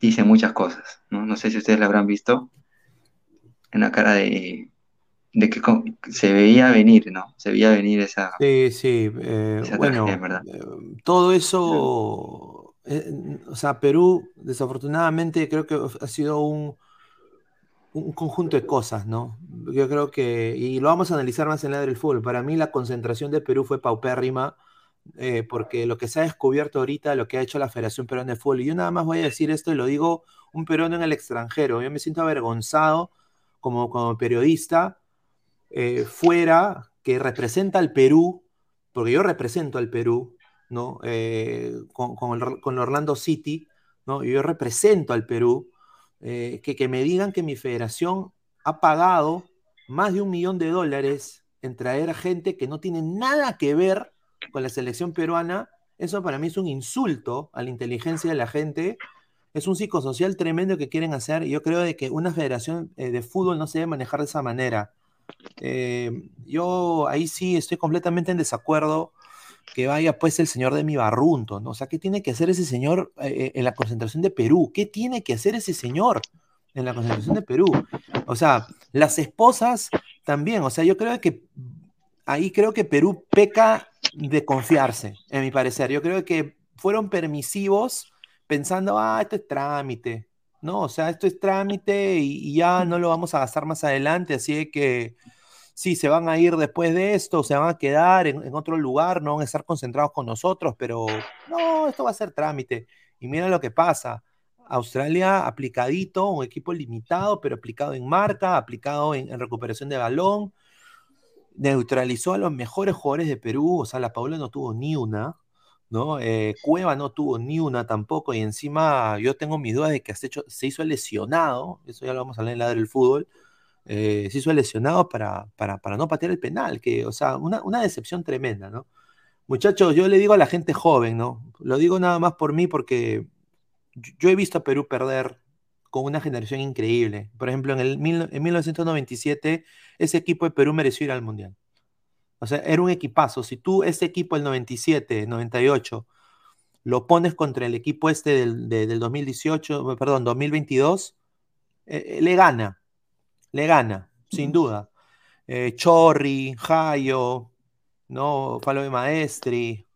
dice muchas cosas, ¿no? No sé si ustedes la habrán visto. En la cara de, de que se veía venir, ¿no? Se veía venir esa, Sí, sí. eh, esa bueno, tragedia, verdad. eh, todo eso, eh, o sea, Perú, desafortunadamente, creo que ha sido un, un conjunto de cosas, ¿no? Yo creo que, y lo vamos a analizar más en la del fútbol. Para mí, la concentración de Perú fue paupérrima, eh, porque lo que se ha descubierto ahorita, lo que ha hecho la Federación Peruana de Fútbol, y yo nada más voy a decir esto y lo digo un peruano en el extranjero. Yo me siento avergonzado como, como periodista eh, fuera que representa al Perú, porque yo represento al Perú, ¿no? Eh, con, con, el, con Orlando City, ¿no? Yo represento al Perú, eh, que, que me digan que mi federación ha pagado más de un millón de dólares en traer a gente que no tiene nada que ver con la selección peruana, eso para mí es un insulto a la inteligencia de la gente, es un psicosocial tremendo que quieren hacer, yo creo de que una federación eh, de fútbol no se debe manejar de esa manera. Eh, yo ahí sí estoy completamente en desacuerdo que vaya pues el señor de mi barrunto, ¿no? O sea, ¿qué tiene que hacer ese señor eh, en la concentración de Perú? ¿Qué tiene que hacer ese señor en la concentración de Perú? O sea, las esposas también, o sea, yo creo que ahí creo que Perú peca de confiarse, en mi parecer. Yo creo que fueron permisivos pensando, ah, esto es trámite, ¿no? O sea, esto es trámite y, ya no lo vamos a gastar más adelante, así que sí, se van a ir después de esto, se van a quedar en, otro lugar, no van a estar concentrados con nosotros, pero no, esto va a ser trámite. Y mira lo que pasa. Australia aplicadito, un equipo limitado, pero aplicado en marca, aplicado en recuperación de balón, neutralizó a los mejores jugadores de Perú, o sea, la Paula no tuvo ni una, ¿no? Eh, Cueva no tuvo ni una tampoco, y encima yo tengo mis dudas de que se, hecho, se hizo lesionado, eso ya lo vamos a hablar en la del fútbol, eh, se hizo lesionado para, para, para, no patear el penal, que, o sea, una, una, decepción tremenda, ¿no? Muchachos, yo le digo a la gente joven, ¿no? Lo digo nada más por mí porque yo he visto a Perú perder con una generación increíble. Por ejemplo, en, el, en 1997, ese equipo de Perú mereció ir al Mundial. O sea, era un equipazo. Si tú ese equipo, el 97, 98, lo pones contra el equipo este del, de, del 2018, perdón, 2022, eh, le gana. Le gana, sin duda. Eh, Chorri, Jayo, ¿no? Palo de Maestri,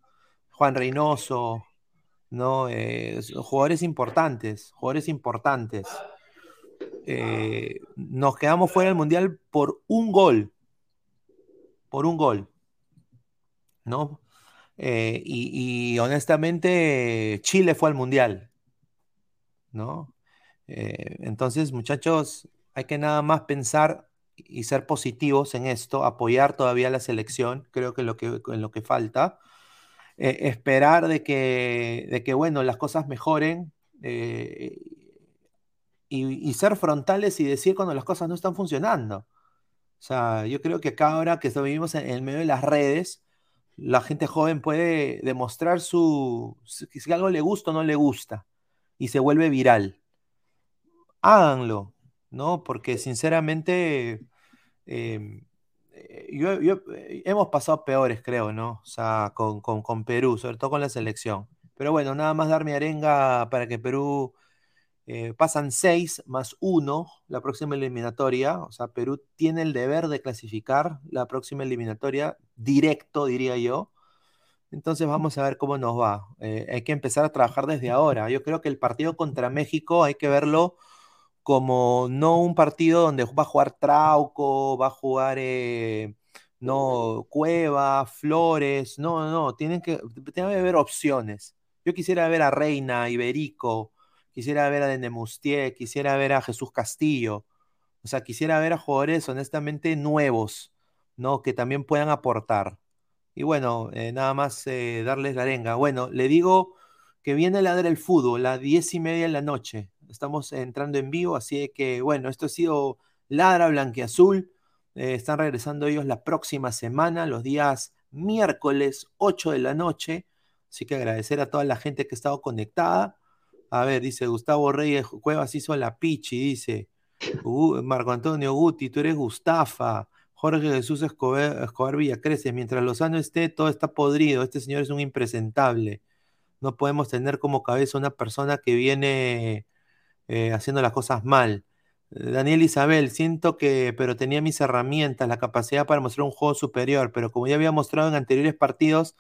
Juan Reynoso, ¿no? Eh, jugadores importantes, jugadores importantes. Eh, nos quedamos fuera del Mundial por un gol. Por un gol. ¿No? Eh, y, honestamente, Chile fue al Mundial. ¿no? Entonces, muchachos, hay que nada más pensar y ser positivos en esto, apoyar todavía la selección, creo que, lo que en lo que falta, eh, esperar de que, de que, bueno, las cosas mejoren eh, y, ser frontales y decir cuando las cosas no están funcionando. O sea, yo creo que acá ahora que vivimos en el medio de las redes, la gente joven puede demostrar su, si algo le gusta o no le gusta y se vuelve viral. Háganlo, ¿no? Porque sinceramente em, yo, eh, hemos pasado peores, creo, ¿no? O sea, con, con, Perú, sobre todo con la selección. Pero bueno, nada más dar mi arenga para que Perú eh, pasan seis más uno la próxima eliminatoria. O sea, Perú tiene el deber de clasificar la próxima eliminatoria directo, diría yo. Entonces vamos a ver cómo nos va. hay que empezar a trabajar desde ahora. Yo creo que el partido contra México hay que verlo como no un partido donde va a jugar Trauco, va a jugar eh, no Cueva, Flores, no, no, tienen que, tienen que haber opciones. Yo quisiera ver a Reina, Iberico, quisiera ver a Denemustier, quisiera ver a Jesús Castillo, o sea, quisiera ver a jugadores honestamente nuevos, ¿no? Que también puedan aportar. Y bueno, eh, nada más eh, darles la arenga. Bueno, le digo que viene a ladrar el fútbol, las diez y media de la noche estamos entrando en vivo, así que bueno, esto ha sido Ladra Blanquiazul. Eh, están regresando ellos la próxima semana, los días miércoles 8 de la noche. Así que agradecer a toda la gente que ha estado conectada. A ver, dice Gustavo Reyes Cuevas hizo la pichi, dice Marco Antonio Guti, tú eres Gustafa. Jorge Jesús Escobar, Escobar Villacreces, mientras Lozano esté, todo está podrido. Este señor es un impresentable. No podemos tener como cabeza una persona que viene eh, haciendo las cosas mal. Daniel Isabel, siento que, pero tenía mis herramientas, la capacidad para mostrar un juego superior, pero como ya había mostrado en anteriores partidos,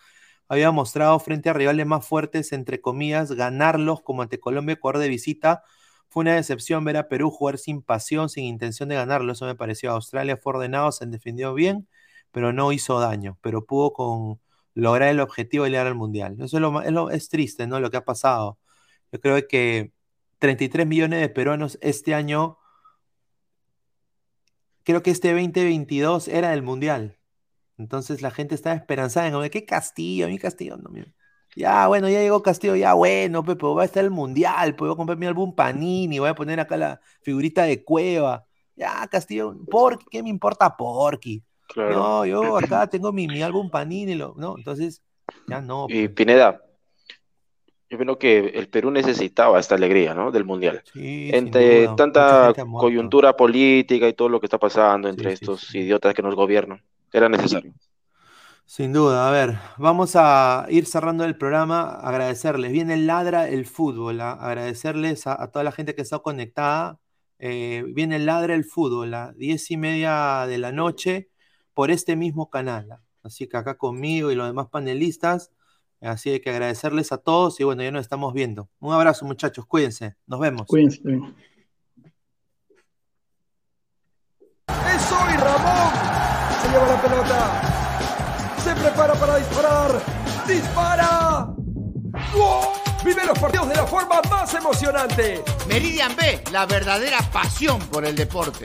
había mostrado frente a rivales más fuertes, entre comillas, ganarlos como ante Colombia, jugar de visita. Fue una decepción ver a Perú jugar sin pasión, sin intención de ganarlo. Eso me pareció. Australia fue ordenado, se defendió bien, pero no hizo daño. Pero pudo con lograr el objetivo de llegar al Mundial. Eso es, lo, lo, es triste, ¿no? Lo que ha pasado. Yo creo que 33 millones de peruanos este año. Creo que este 2022 era del Mundial. Entonces la gente estaba esperanzada en, ¿qué Castillo? Mi Castillo, no, Ya, bueno, ya llegó Castillo, ya bueno, Pepe, va a estar el Mundial, pues voy a comprar mi álbum Panini, voy a poner acá la figurita de Cueva. Ya, Castillo, ¿por qué me importa Porky? No, yo acá tengo mi, mi álbum Panini, lo, ¿no? Entonces, ya no. Y pues. Pineda, yo creo que el Perú necesitaba esta alegría, ¿no? Del Mundial. entre tanta coyuntura política y todo lo que está pasando entre estos idiotas que nos gobiernan. Era necesario. Sin duda, a ver, vamos a ir cerrando el programa, agradecerles. Viene Ladra el fútbol, ¿ah? agradecerles a, toda la gente que está conectada. Eh, viene Ladra el fútbol a diez y media de la noche por este mismo canal. ¿ah? Así que acá conmigo y los demás panelistas Así que agradecerles a todos y bueno, ya nos estamos viendo. Un abrazo muchachos, cuídense, nos vemos. Cuídense. Es hoy Ramón. Se lleva la pelota. Se prepara para disparar. ¡Dispara! Vive los partidos de la forma más emocionante. Meridian B, la verdadera pasión por el deporte.